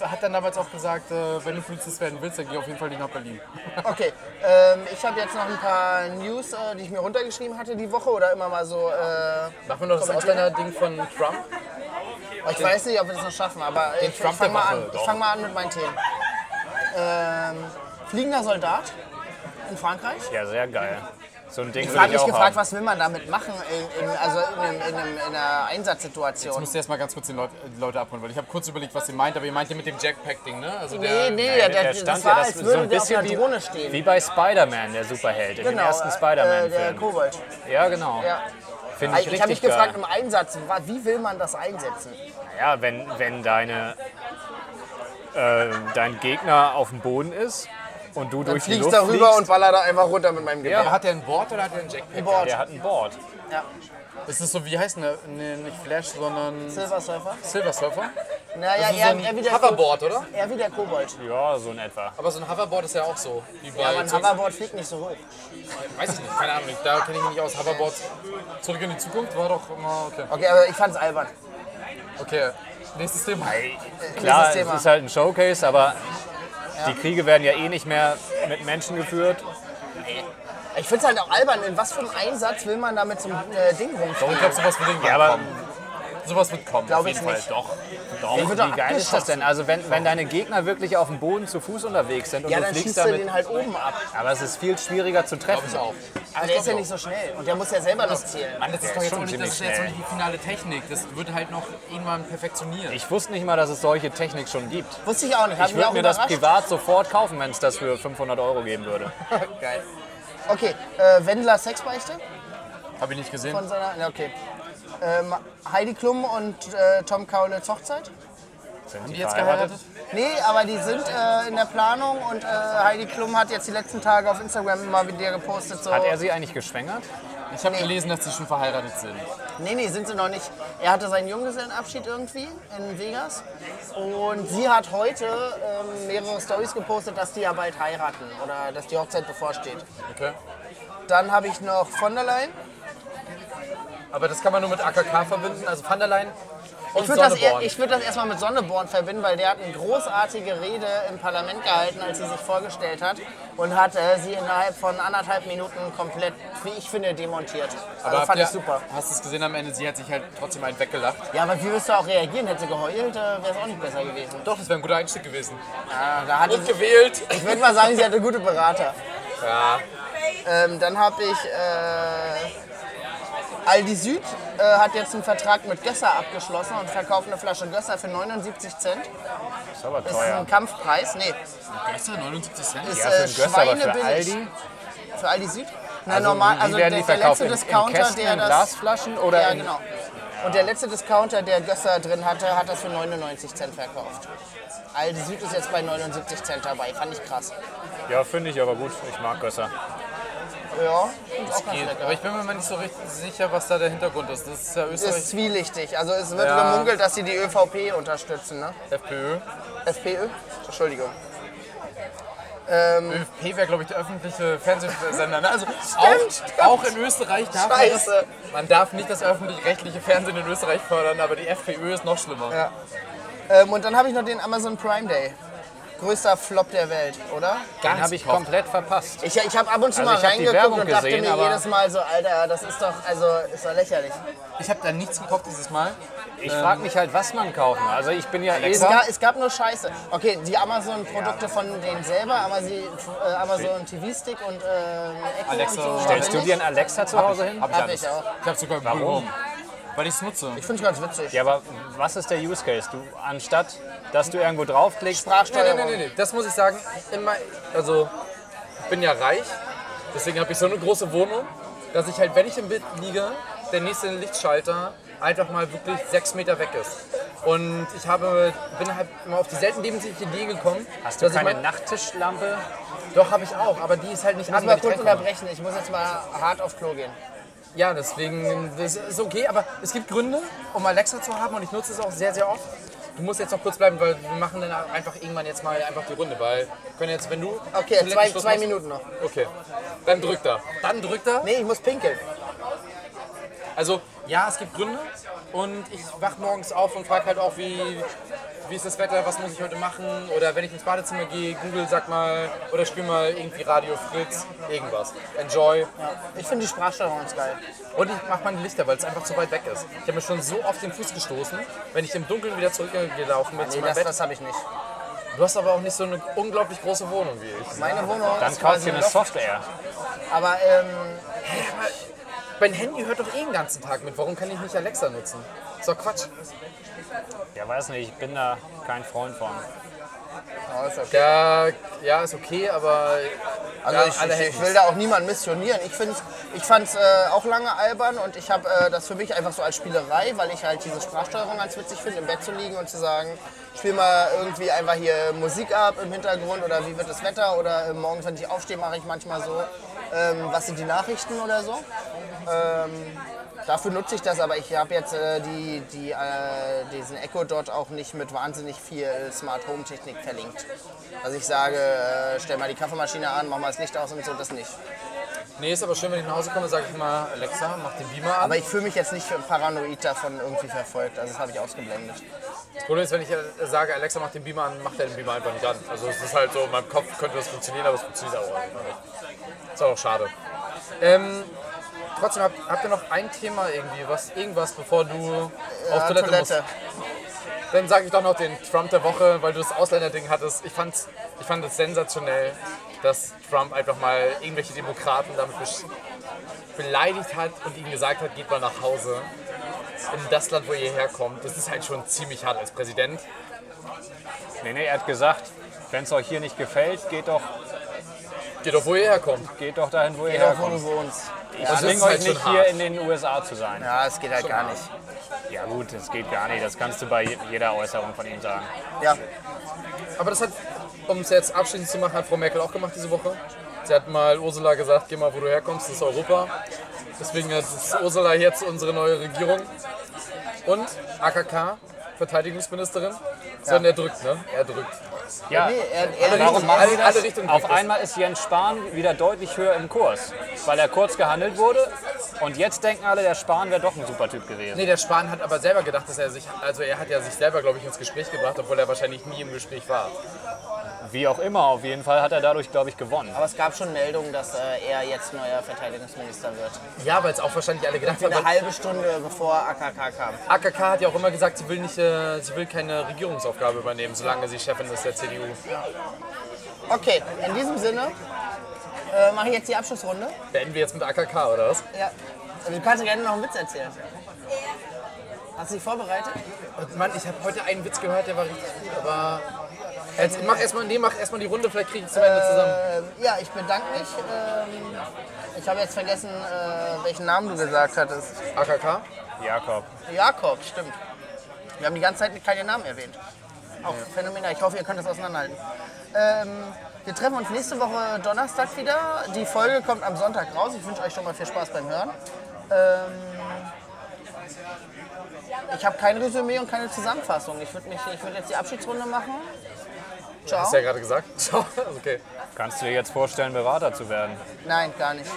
[SPEAKER 1] er hat dann damals auch gesagt, äh, wenn du Polizist werden willst, dann geh auf jeden Fall nicht nach Berlin. [LAUGHS]
[SPEAKER 2] Okay, ähm, ich habe jetzt noch ein paar News, äh, die ich mir runtergeschrieben hatte die Woche oder immer mal so. Äh,
[SPEAKER 1] Machen wir noch das Ausländer-Ding von Trump?
[SPEAKER 2] ich weiß nicht, ob wir das noch schaffen, aber ich, ich fange mal an. Ich fange mal an mit meinen Themen. Ähm, fliegender Soldat in Frankreich.
[SPEAKER 3] Ja, sehr geil. So ein Ding
[SPEAKER 2] Ich
[SPEAKER 3] würde
[SPEAKER 2] habe
[SPEAKER 3] ich
[SPEAKER 2] mich gefragt,
[SPEAKER 3] haben.
[SPEAKER 2] was will man damit machen, in, in, also in, in, einer
[SPEAKER 1] Ich
[SPEAKER 2] Einsatzsituation.
[SPEAKER 1] musste erst mal ganz kurz die Leute, die Leute abholen, weil ich habe kurz überlegt, was ihr meint, aber ihr meint ja mit dem Jackpack-Ding, ne? Also
[SPEAKER 2] Nee,
[SPEAKER 1] der,
[SPEAKER 2] nee,
[SPEAKER 3] Der,
[SPEAKER 2] der,
[SPEAKER 3] der
[SPEAKER 2] das
[SPEAKER 3] stand
[SPEAKER 2] war,
[SPEAKER 3] ja, das
[SPEAKER 2] als
[SPEAKER 3] so
[SPEAKER 2] würde
[SPEAKER 3] ein
[SPEAKER 2] der auf
[SPEAKER 3] bisschen wie,
[SPEAKER 2] Drohne stehen.
[SPEAKER 3] wie bei Spider-Man, der Superheld, in dem ersten
[SPEAKER 2] äh, der
[SPEAKER 3] Spider-Man-Film.
[SPEAKER 2] Kobold.
[SPEAKER 3] ja, genau.
[SPEAKER 2] Ja.
[SPEAKER 3] Finde ich
[SPEAKER 2] Ich, ich habe mich gefragt im Einsatz, wie will man das einsetzen?
[SPEAKER 3] Ja, wenn, wenn deine, äh, dein Gegner auf dem Boden ist und du
[SPEAKER 2] Dann
[SPEAKER 3] durch die
[SPEAKER 2] fliegst
[SPEAKER 3] Luft
[SPEAKER 2] da rüber
[SPEAKER 3] fliegst,
[SPEAKER 2] und baller da einfach runter mit meinem Gewehr.
[SPEAKER 1] aber hat der ein Board oder hat der ein Jackpack?
[SPEAKER 2] Board.
[SPEAKER 3] der hat ein Board.
[SPEAKER 2] Ja.
[SPEAKER 1] Ist das so, wie heißt der? Nee, nicht Flash, sondern
[SPEAKER 2] Silver Surfer?
[SPEAKER 1] Silver Surfer?
[SPEAKER 2] Naja, eher,
[SPEAKER 1] so
[SPEAKER 2] eher, wie der
[SPEAKER 1] Hoverboard, oder?
[SPEAKER 2] eher wie der Kobold.
[SPEAKER 3] Ja, so in etwa.
[SPEAKER 1] Aber so ein Hoverboard ist ja auch so. Wie bei
[SPEAKER 2] Ja, aber ein Hoverboard fliegt nicht so hoch.
[SPEAKER 1] Weiß ich nicht, keine Ahnung. Da kenne ich mich nicht aus. Hoverboard zurück in die Zukunft war doch immer okay.
[SPEAKER 2] Okay, aber ich fand's albern.
[SPEAKER 1] Okay, nächstes Thema.
[SPEAKER 3] Klar,
[SPEAKER 2] Nächstes
[SPEAKER 3] es
[SPEAKER 2] Thema.
[SPEAKER 3] ist halt ein Showcase, aber die Kriege werden ja eh nicht mehr mit Menschen geführt.
[SPEAKER 2] Ich find's halt auch albern, in was für einem Einsatz will man da mit so einem äh, Ding
[SPEAKER 1] Doch,
[SPEAKER 2] rumfliegen?
[SPEAKER 1] ich glaube, sowas wird
[SPEAKER 3] Ja, aber.
[SPEAKER 1] Sowas wird kommen,
[SPEAKER 2] Glaub
[SPEAKER 1] auf jeden
[SPEAKER 2] ich
[SPEAKER 1] Fall.
[SPEAKER 2] nicht.
[SPEAKER 1] Doch.
[SPEAKER 3] doch, wie geil ist das denn? Also wenn, wenn deine Gegner wirklich auf dem Boden zu Fuß unterwegs sind und
[SPEAKER 2] Ja,
[SPEAKER 3] du
[SPEAKER 2] dann
[SPEAKER 3] fliegst
[SPEAKER 2] schießt du
[SPEAKER 3] damit,
[SPEAKER 2] den halt oben ab.
[SPEAKER 3] aber es ist viel schwieriger zu treffen.
[SPEAKER 1] Ich auch.
[SPEAKER 2] Aber der ist ja nicht so schnell und der muss ja selber noch zählen.
[SPEAKER 1] Mann, das ist doch jetzt
[SPEAKER 3] schon
[SPEAKER 1] auch nicht, das ist jetzt nicht die finale Technik. Das wird halt noch irgendwann perfektioniert.
[SPEAKER 3] Ich wusste nicht mal, dass es solche Technik schon gibt.
[SPEAKER 2] Wusste ich auch nicht, hat
[SPEAKER 3] Ich würde mir das privat sofort kaufen, wenn es das für 500 Euro geben würde. [LAUGHS]
[SPEAKER 2] Geil. Okay, äh, Wendler Sexbeichte
[SPEAKER 1] Habe ich nicht gesehen.
[SPEAKER 2] von seiner. Okay. Ähm, Heidi Klum und äh, Tom Kaulitz Hochzeit?
[SPEAKER 3] Sind
[SPEAKER 1] Haben die jetzt geheiratet?
[SPEAKER 2] Nee, aber die sind äh, in der Planung und äh, Heidi Klum hat jetzt die letzten Tage auf Instagram immer wieder gepostet. So,
[SPEAKER 3] Hat er sie eigentlich geschwängert?
[SPEAKER 1] Ich habe gelesen, dass sie schon verheiratet sind.
[SPEAKER 2] Nee, nee, sind sie noch nicht. Er hatte seinen Junggesellenabschied irgendwie in Vegas. Und sie hat heute ähm, mehrere Stories gepostet, dass die ja bald heiraten oder dass die Hochzeit bevorsteht.
[SPEAKER 1] Okay.
[SPEAKER 2] Dann habe ich noch von der Leyen.
[SPEAKER 1] Aber das kann man nur mit AKK verbinden, also Van der Leyen und
[SPEAKER 2] Ich würde das, ich würd das erstmal mit Sonneborn verbinden, weil der hat eine großartige Rede im Parlament gehalten, als sie sich vorgestellt hat. Und hat äh, sie innerhalb von anderthalb Minuten komplett, wie ich finde, demontiert. Also
[SPEAKER 1] habt
[SPEAKER 2] fand
[SPEAKER 1] ihr-
[SPEAKER 2] ich super.
[SPEAKER 1] Hast du es gesehen am Ende? Sie hat sich halt trotzdem einen weggelacht.
[SPEAKER 2] Ja, aber wie wirst du auch reagieren? Hätte sie geheult, äh, wäre es auch nicht besser gewesen.
[SPEAKER 1] Doch, das wäre ein guter Einstieg gewesen.
[SPEAKER 2] Ja,
[SPEAKER 1] Und
[SPEAKER 2] sie,
[SPEAKER 1] gewählt.
[SPEAKER 2] ich würde mal sagen, sie hatte gute Berater.
[SPEAKER 1] Ja.
[SPEAKER 2] Ähm, dann habe ich äh, Aldi Süd äh, hat jetzt einen Vertrag mit Gösser abgeschlossen und verkauft eine Flasche Gösser für 79 Cent.
[SPEAKER 3] Ist aber
[SPEAKER 2] Ist
[SPEAKER 3] teuer.
[SPEAKER 2] ein Kampfpreis. Nee,
[SPEAKER 1] Gösser, 79 Cent?
[SPEAKER 2] ist
[SPEAKER 3] Ja, für
[SPEAKER 2] äh,
[SPEAKER 3] Gösser, aber für. Aldi.
[SPEAKER 2] Für Aldi Süd? Na,
[SPEAKER 3] Also,
[SPEAKER 2] normal, also
[SPEAKER 3] werden
[SPEAKER 2] der,
[SPEAKER 3] die
[SPEAKER 2] der letzte
[SPEAKER 3] In, in
[SPEAKER 2] Discounter,
[SPEAKER 3] Kästen,
[SPEAKER 2] der das.
[SPEAKER 3] Glasflaschen oder
[SPEAKER 2] Ja, genau. Und der letzte Discounter, der Gösser drin hatte, hat das für 99 Cent verkauft. Aldi Süd ist jetzt bei 79 Cent dabei. Fand ich krass.
[SPEAKER 3] Ja, finde ich aber gut. Ich mag Gösser.
[SPEAKER 2] Ja, ist ganz
[SPEAKER 1] Geht. Aber ich bin mir mal nicht so richtig sicher, was da der Hintergrund ist. Das ist ja
[SPEAKER 2] ist
[SPEAKER 1] Österreich,
[SPEAKER 2] zwielichtig. Also es wird
[SPEAKER 1] Ja.
[SPEAKER 2] gemunkelt, dass sie die ÖVP unterstützen. Ne?
[SPEAKER 1] FPÖ.
[SPEAKER 2] FPÖ? Entschuldigung.
[SPEAKER 1] ÖFP wäre, glaube ich, der öffentliche Fernsehsender. ne? Also [LAUGHS] auch, auch in Österreich darf man, das, man darf nicht das öffentlich-rechtliche Fernsehen in Österreich fördern, aber die FPÖ ist noch schlimmer.
[SPEAKER 2] Ja. Ähm, und dann habe ich noch den Amazon Prime Day. Größter Flop der Welt, oder?
[SPEAKER 3] Den habe ich komplett verpasst.
[SPEAKER 2] Ich, ich habe ab und zu
[SPEAKER 3] Also
[SPEAKER 2] mal
[SPEAKER 3] ich hab die
[SPEAKER 2] reingeguckt
[SPEAKER 3] Werbung
[SPEAKER 2] und dachte
[SPEAKER 3] gesehen,
[SPEAKER 2] mir
[SPEAKER 3] aber-
[SPEAKER 2] jedes Mal so, Alter, das ist doch, also ist doch lächerlich.
[SPEAKER 1] Ich habe da nichts gekauft dieses Mal.
[SPEAKER 3] Ich frage mich halt, was man kaufen. Also ich bin ja eh
[SPEAKER 2] Es
[SPEAKER 3] so...
[SPEAKER 2] gab, es gab nur Scheiße. Okay, die Amazon-Produkte von denen selber, Amazon, äh, Amazon TV-Stick und äh, Echo
[SPEAKER 1] Alexa.
[SPEAKER 2] und so.
[SPEAKER 3] Stellst du dir einen Alexa zu Hause hin?
[SPEAKER 1] Hab ich
[SPEAKER 2] Hab
[SPEAKER 1] alles.
[SPEAKER 2] ich auch.
[SPEAKER 1] Ich habe sogar
[SPEAKER 3] Warum?
[SPEAKER 1] Google Home, Weil ich es nutze.
[SPEAKER 2] Ich finde es ganz witzig.
[SPEAKER 3] Ja, aber was ist der Use Case? Du, anstatt, dass du irgendwo draufklickst,
[SPEAKER 1] Nee, nee,
[SPEAKER 2] Sprachsteuerung.
[SPEAKER 1] nee, nee, nee. Das muss ich sagen. Immer, also, ich bin ja reich. Deswegen habe ich so eine große Wohnung, dass ich halt, wenn ich im Bett liege, der nächste Lichtschalter einfach mal wirklich sechs Meter weg ist. Und ich habe, bin halt mal auf die selten dämliche Idee gekommen.
[SPEAKER 3] Hast du
[SPEAKER 1] dass ich
[SPEAKER 3] keine
[SPEAKER 1] mein-
[SPEAKER 3] Nachttischlampe?
[SPEAKER 1] Doch, habe ich auch, aber die ist halt nicht
[SPEAKER 2] Ich muss
[SPEAKER 1] an,
[SPEAKER 2] mal kurz unterbrechen. Ich muss jetzt mal hart auf Klo gehen.
[SPEAKER 1] Ja, deswegen, das ist okay, aber es gibt Gründe, um Alexa zu haben und ich nutze es auch sehr, sehr oft. Du musst jetzt noch kurz bleiben, weil wir machen dann einfach irgendwann jetzt mal einfach die Runde, weil wir können jetzt, wenn du
[SPEAKER 2] Okay, zwei, zwei
[SPEAKER 1] machst-
[SPEAKER 2] Minuten noch.
[SPEAKER 1] Okay, dann drückt er. Dann drückt er.
[SPEAKER 2] Nee, ich muss pinkeln.
[SPEAKER 1] Also ja, es gibt Gründe und ich wach morgens auf und frage halt auch, wie, wie ist das Wetter, was muss ich heute machen oder wenn ich ins Badezimmer gehe, Google sag mal oder spiel mal irgendwie Radio Fritz, irgendwas. Enjoy.
[SPEAKER 2] Ich finde die Sprachsteuerung ganz geil.
[SPEAKER 1] Und ich mache meine Lichter, weil es einfach zu weit weg ist. Ich habe mir schon so oft den Fuß gestoßen, wenn ich im Dunkeln wieder zurückgelaufen bin zu
[SPEAKER 2] Nee, das,
[SPEAKER 1] Bett.
[SPEAKER 2] das habe ich nicht.
[SPEAKER 1] Du hast aber auch nicht so eine unglaublich große Wohnung wie ich.
[SPEAKER 2] Meine Wohnung
[SPEAKER 3] Dann
[SPEAKER 2] ist
[SPEAKER 3] kauf
[SPEAKER 2] quasi
[SPEAKER 3] dir eine. Software.
[SPEAKER 2] Aber ähm,
[SPEAKER 1] Mein Handy hört doch eh den ganzen Tag mit. Warum kann ich nicht Alexa nutzen? Ist doch Quatsch.
[SPEAKER 3] Ja, weiß nicht, ich bin da kein Freund von.
[SPEAKER 2] ja, ist okay.
[SPEAKER 1] Ja, ja, ist okay, aber
[SPEAKER 2] Also
[SPEAKER 1] ja,
[SPEAKER 2] ich,
[SPEAKER 1] alle
[SPEAKER 2] ich, ich will da auch niemanden missionieren. Ich, find's- ich fand es äh, auch lange albern und ich habe äh, das für mich einfach so als Spielerei, weil ich halt diese Sprachsteuerung ganz witzig finde, im Bett zu liegen und zu sagen, spiel mal irgendwie einfach hier Musik ab im Hintergrund oder wie wird das Wetter oder äh, morgens, wenn ich aufstehe, mache ich manchmal so, ähm, was sind die Nachrichten oder so. Ähm, dafür nutze ich das, aber ich habe jetzt äh, die, die, äh, diesen Echo Dot auch nicht mit wahnsinnig viel Smart Home Technik verlinkt. Dass ich sage, äh, stell mal die Kaffeemaschine an, mach mal das Licht aus und so, das nicht.
[SPEAKER 1] Nee, ist aber schön, wenn ich nach Hause komme, sage ich mal, Alexa, mach den Beamer an.
[SPEAKER 2] Aber ich fühle mich jetzt nicht paranoid davon irgendwie verfolgt, also das habe ich ausgeblendet.
[SPEAKER 1] das Problem ist, wenn ich äh, sage, Alexa, mach den Beamer an, macht er den Beamer einfach nicht an. Also es ist halt so, in meinem Kopf könnte das funktionieren, aber es funktioniert auch einfach nicht. Ist auch schade. Ähm, trotzdem, habt, habt ihr noch ein Thema irgendwie, was, irgendwas, bevor du auf
[SPEAKER 2] Ja,
[SPEAKER 1] Toilette,
[SPEAKER 2] Toilette.
[SPEAKER 1] musst? Dann sage ich doch noch den Trump der Woche, weil du das Ausländerding hattest. Ich, fand's, ich fand es sensationell, dass Trump einfach mal irgendwelche Demokraten damit beleidigt hat und ihnen gesagt hat, geht mal nach Hause in das Land, wo ihr herkommt. Das ist halt schon ziemlich hart als Präsident.
[SPEAKER 3] Nee, nee, er hat gesagt, wenn es euch hier nicht gefällt, geht doch,
[SPEAKER 1] Geht doch, wo ihr herkommt.
[SPEAKER 3] geht doch dahin, wo ihr
[SPEAKER 2] Geh doch, wo
[SPEAKER 3] herkommt.
[SPEAKER 2] du wohnst.
[SPEAKER 3] Ich
[SPEAKER 1] das
[SPEAKER 3] zwinge euch
[SPEAKER 1] halt schon
[SPEAKER 3] nicht hier
[SPEAKER 1] hart.
[SPEAKER 3] in den USA zu sein.
[SPEAKER 2] Ja, es geht halt gar nicht.
[SPEAKER 3] Ja gut, das geht gar nicht. Das kannst du bei je- jeder Äußerung von ihm sagen.
[SPEAKER 2] Ja,
[SPEAKER 1] Aber das hat, um es jetzt abschließend zu machen, hat Frau Merkel auch gemacht diese Woche. Sie hat mal Ursula gesagt, geh mal, wo du herkommst, das ist Europa. Deswegen ist Ursula jetzt unsere neue Regierung. Und AKK, Verteidigungsministerin. Sondern er drückt, ne? Er drückt.
[SPEAKER 3] Ja,
[SPEAKER 2] nee, er, er
[SPEAKER 3] warum machen
[SPEAKER 1] alle,
[SPEAKER 3] sie das?
[SPEAKER 1] alle Richtungen
[SPEAKER 3] Auf einmal ist Jens Spahn wieder deutlich höher im Kurs, weil er kurz gehandelt wurde. Und jetzt denken alle, der Spahn wäre doch ein super Typ gewesen.
[SPEAKER 1] Nee, der Spahn hat aber selber gedacht, dass er sich, also er hat ja sich selber, glaube ich, ins Gespräch gebracht, obwohl er wahrscheinlich nie im Gespräch war.
[SPEAKER 3] Wie auch immer, auf jeden Fall hat er dadurch, glaube ich, gewonnen.
[SPEAKER 2] aber es gab schon Meldungen, dass äh, er jetzt neuer Verteidigungsminister wird.
[SPEAKER 1] Ja, weil es auch wahrscheinlich alle gedacht haben.
[SPEAKER 2] Eine halbe Stunde bevor AKK kam.
[SPEAKER 1] AKK hat ja auch immer gesagt, sie will, nicht, äh, sie will keine Regierungsaufgabe übernehmen, solange sie Chefin ist der CDU.
[SPEAKER 2] Okay, in diesem Sinne äh, mache ich jetzt die Abschlussrunde.
[SPEAKER 1] Beenden wir jetzt mit AKK, oder was?
[SPEAKER 2] Ja. Also, du kannst gerne noch einen Witz erzählen. Hast du dich vorbereitet?
[SPEAKER 1] Mann, ich habe heute einen Witz gehört, der war richtig gut, aber. Jetzt mach erstmal nee, mach die Runde, vielleicht kriege ich es zum Ende zusammen.
[SPEAKER 2] Ähm, ja, ich bedanke mich. Ähm, ich habe jetzt vergessen, äh, welchen Namen du gesagt hattest.
[SPEAKER 1] AKK?
[SPEAKER 3] Jakob.
[SPEAKER 2] Jakob, stimmt. Wir haben die ganze Zeit keine Namen erwähnt. Auch phänomenal. Ich hoffe, ihr könnt das auseinanderhalten. Ähm, wir treffen uns nächste Woche Donnerstag wieder. Die Folge kommt am Sonntag raus. Ich wünsche euch schon mal viel Spaß beim Hören. Ähm, ich habe kein Resümee und keine Zusammenfassung. Ich würde würd jetzt die Abschiedsrunde machen. Ciao.
[SPEAKER 1] Hast du ja gerade gesagt. [LAUGHS] Ciao. Okay.
[SPEAKER 3] Kannst du dir jetzt vorstellen, Berater zu werden?
[SPEAKER 2] Nein, gar nicht.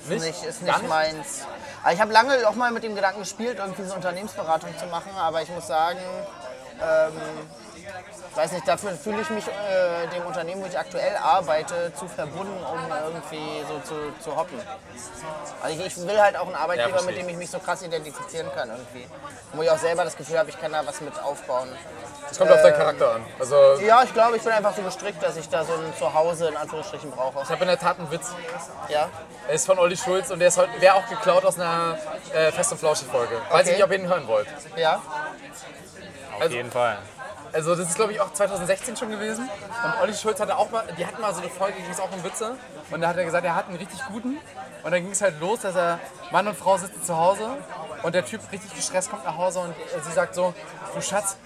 [SPEAKER 2] Ist
[SPEAKER 1] Nicht?
[SPEAKER 2] ist nicht
[SPEAKER 1] nicht?
[SPEAKER 2] meins. Aber ich habe lange auch mal mit dem Gedanken gespielt, irgendwie so Unternehmensberatung zu machen, aber ich muss sagen, ähm, weiß nicht, dafür fühle ich mich äh, dem Unternehmen, wo ich aktuell arbeite, zu verbunden, um irgendwie so zu, zu hoppen. Also ich, ich will halt auch einen Arbeitgeber,
[SPEAKER 1] verstehe
[SPEAKER 2] mit dem ich mich so krass identifizieren kann irgendwie. Wo ich auch selber das Gefühl habe, ich kann da was mit aufbauen.
[SPEAKER 1] Es kommt auf deinen Charakter an. Also,
[SPEAKER 2] Ja, ich glaube, ich bin einfach so gestrickt, dass ich da so ein Zuhause in Anführungsstrichen brauche.
[SPEAKER 1] ich habe in der Tat einen Witz.
[SPEAKER 2] Ja?
[SPEAKER 1] Er ist von Olli Schulz und der ist heute- wäre auch geklaut aus einer äh, Fest- und Flauschig-Folge. Weiß
[SPEAKER 2] Okay.
[SPEAKER 1] ich nicht, ob ihr ihn hören wollt.
[SPEAKER 2] Ja?
[SPEAKER 3] Auf
[SPEAKER 1] Also-
[SPEAKER 3] jeden Fall.
[SPEAKER 1] Also das ist glaube ich auch 2016 schon gewesen. Und Olli Schulz hatte auch mal, die hatten mal so eine Folge, ging es auch um Witze. Und da hat er gesagt, er hat einen richtig guten. Und dann ging es halt los, dass er Mann und Frau sitzen zu Hause und der Typ richtig gestresst kommt nach Hause und sie sagt so, du Schatz,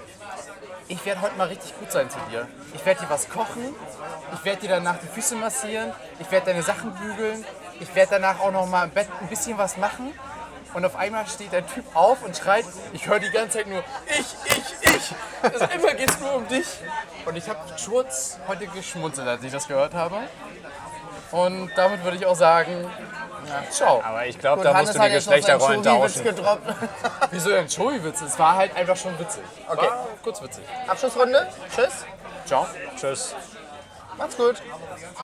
[SPEAKER 1] ich werde heute mal richtig gut sein zu dir. Ich werde dir was kochen, ich werde dir danach die Füße massieren, ich werde deine Sachen bügeln, ich werde danach auch noch mal im Bett ein bisschen was machen. Und auf einmal steht der Typ auf und schreit, ich höre die ganze Zeit nur, ich, ich, ich. Also immer geht es nur um dich. Und ich habe kurz heute geschmunzelt, als ich das gehört habe. Und damit würde ich auch sagen, ja, ciao.
[SPEAKER 3] Aber ich glaube, da musst du die Geschlechterrollen tauschen. [LAUGHS]
[SPEAKER 1] Wieso denn Joey-Witz? Es war halt einfach schon witzig.
[SPEAKER 2] Okay.
[SPEAKER 1] War kurz witzig.
[SPEAKER 2] Abschlussrunde. Tschüss.
[SPEAKER 1] Ciao.
[SPEAKER 3] Tschüss.
[SPEAKER 2] Macht's gut.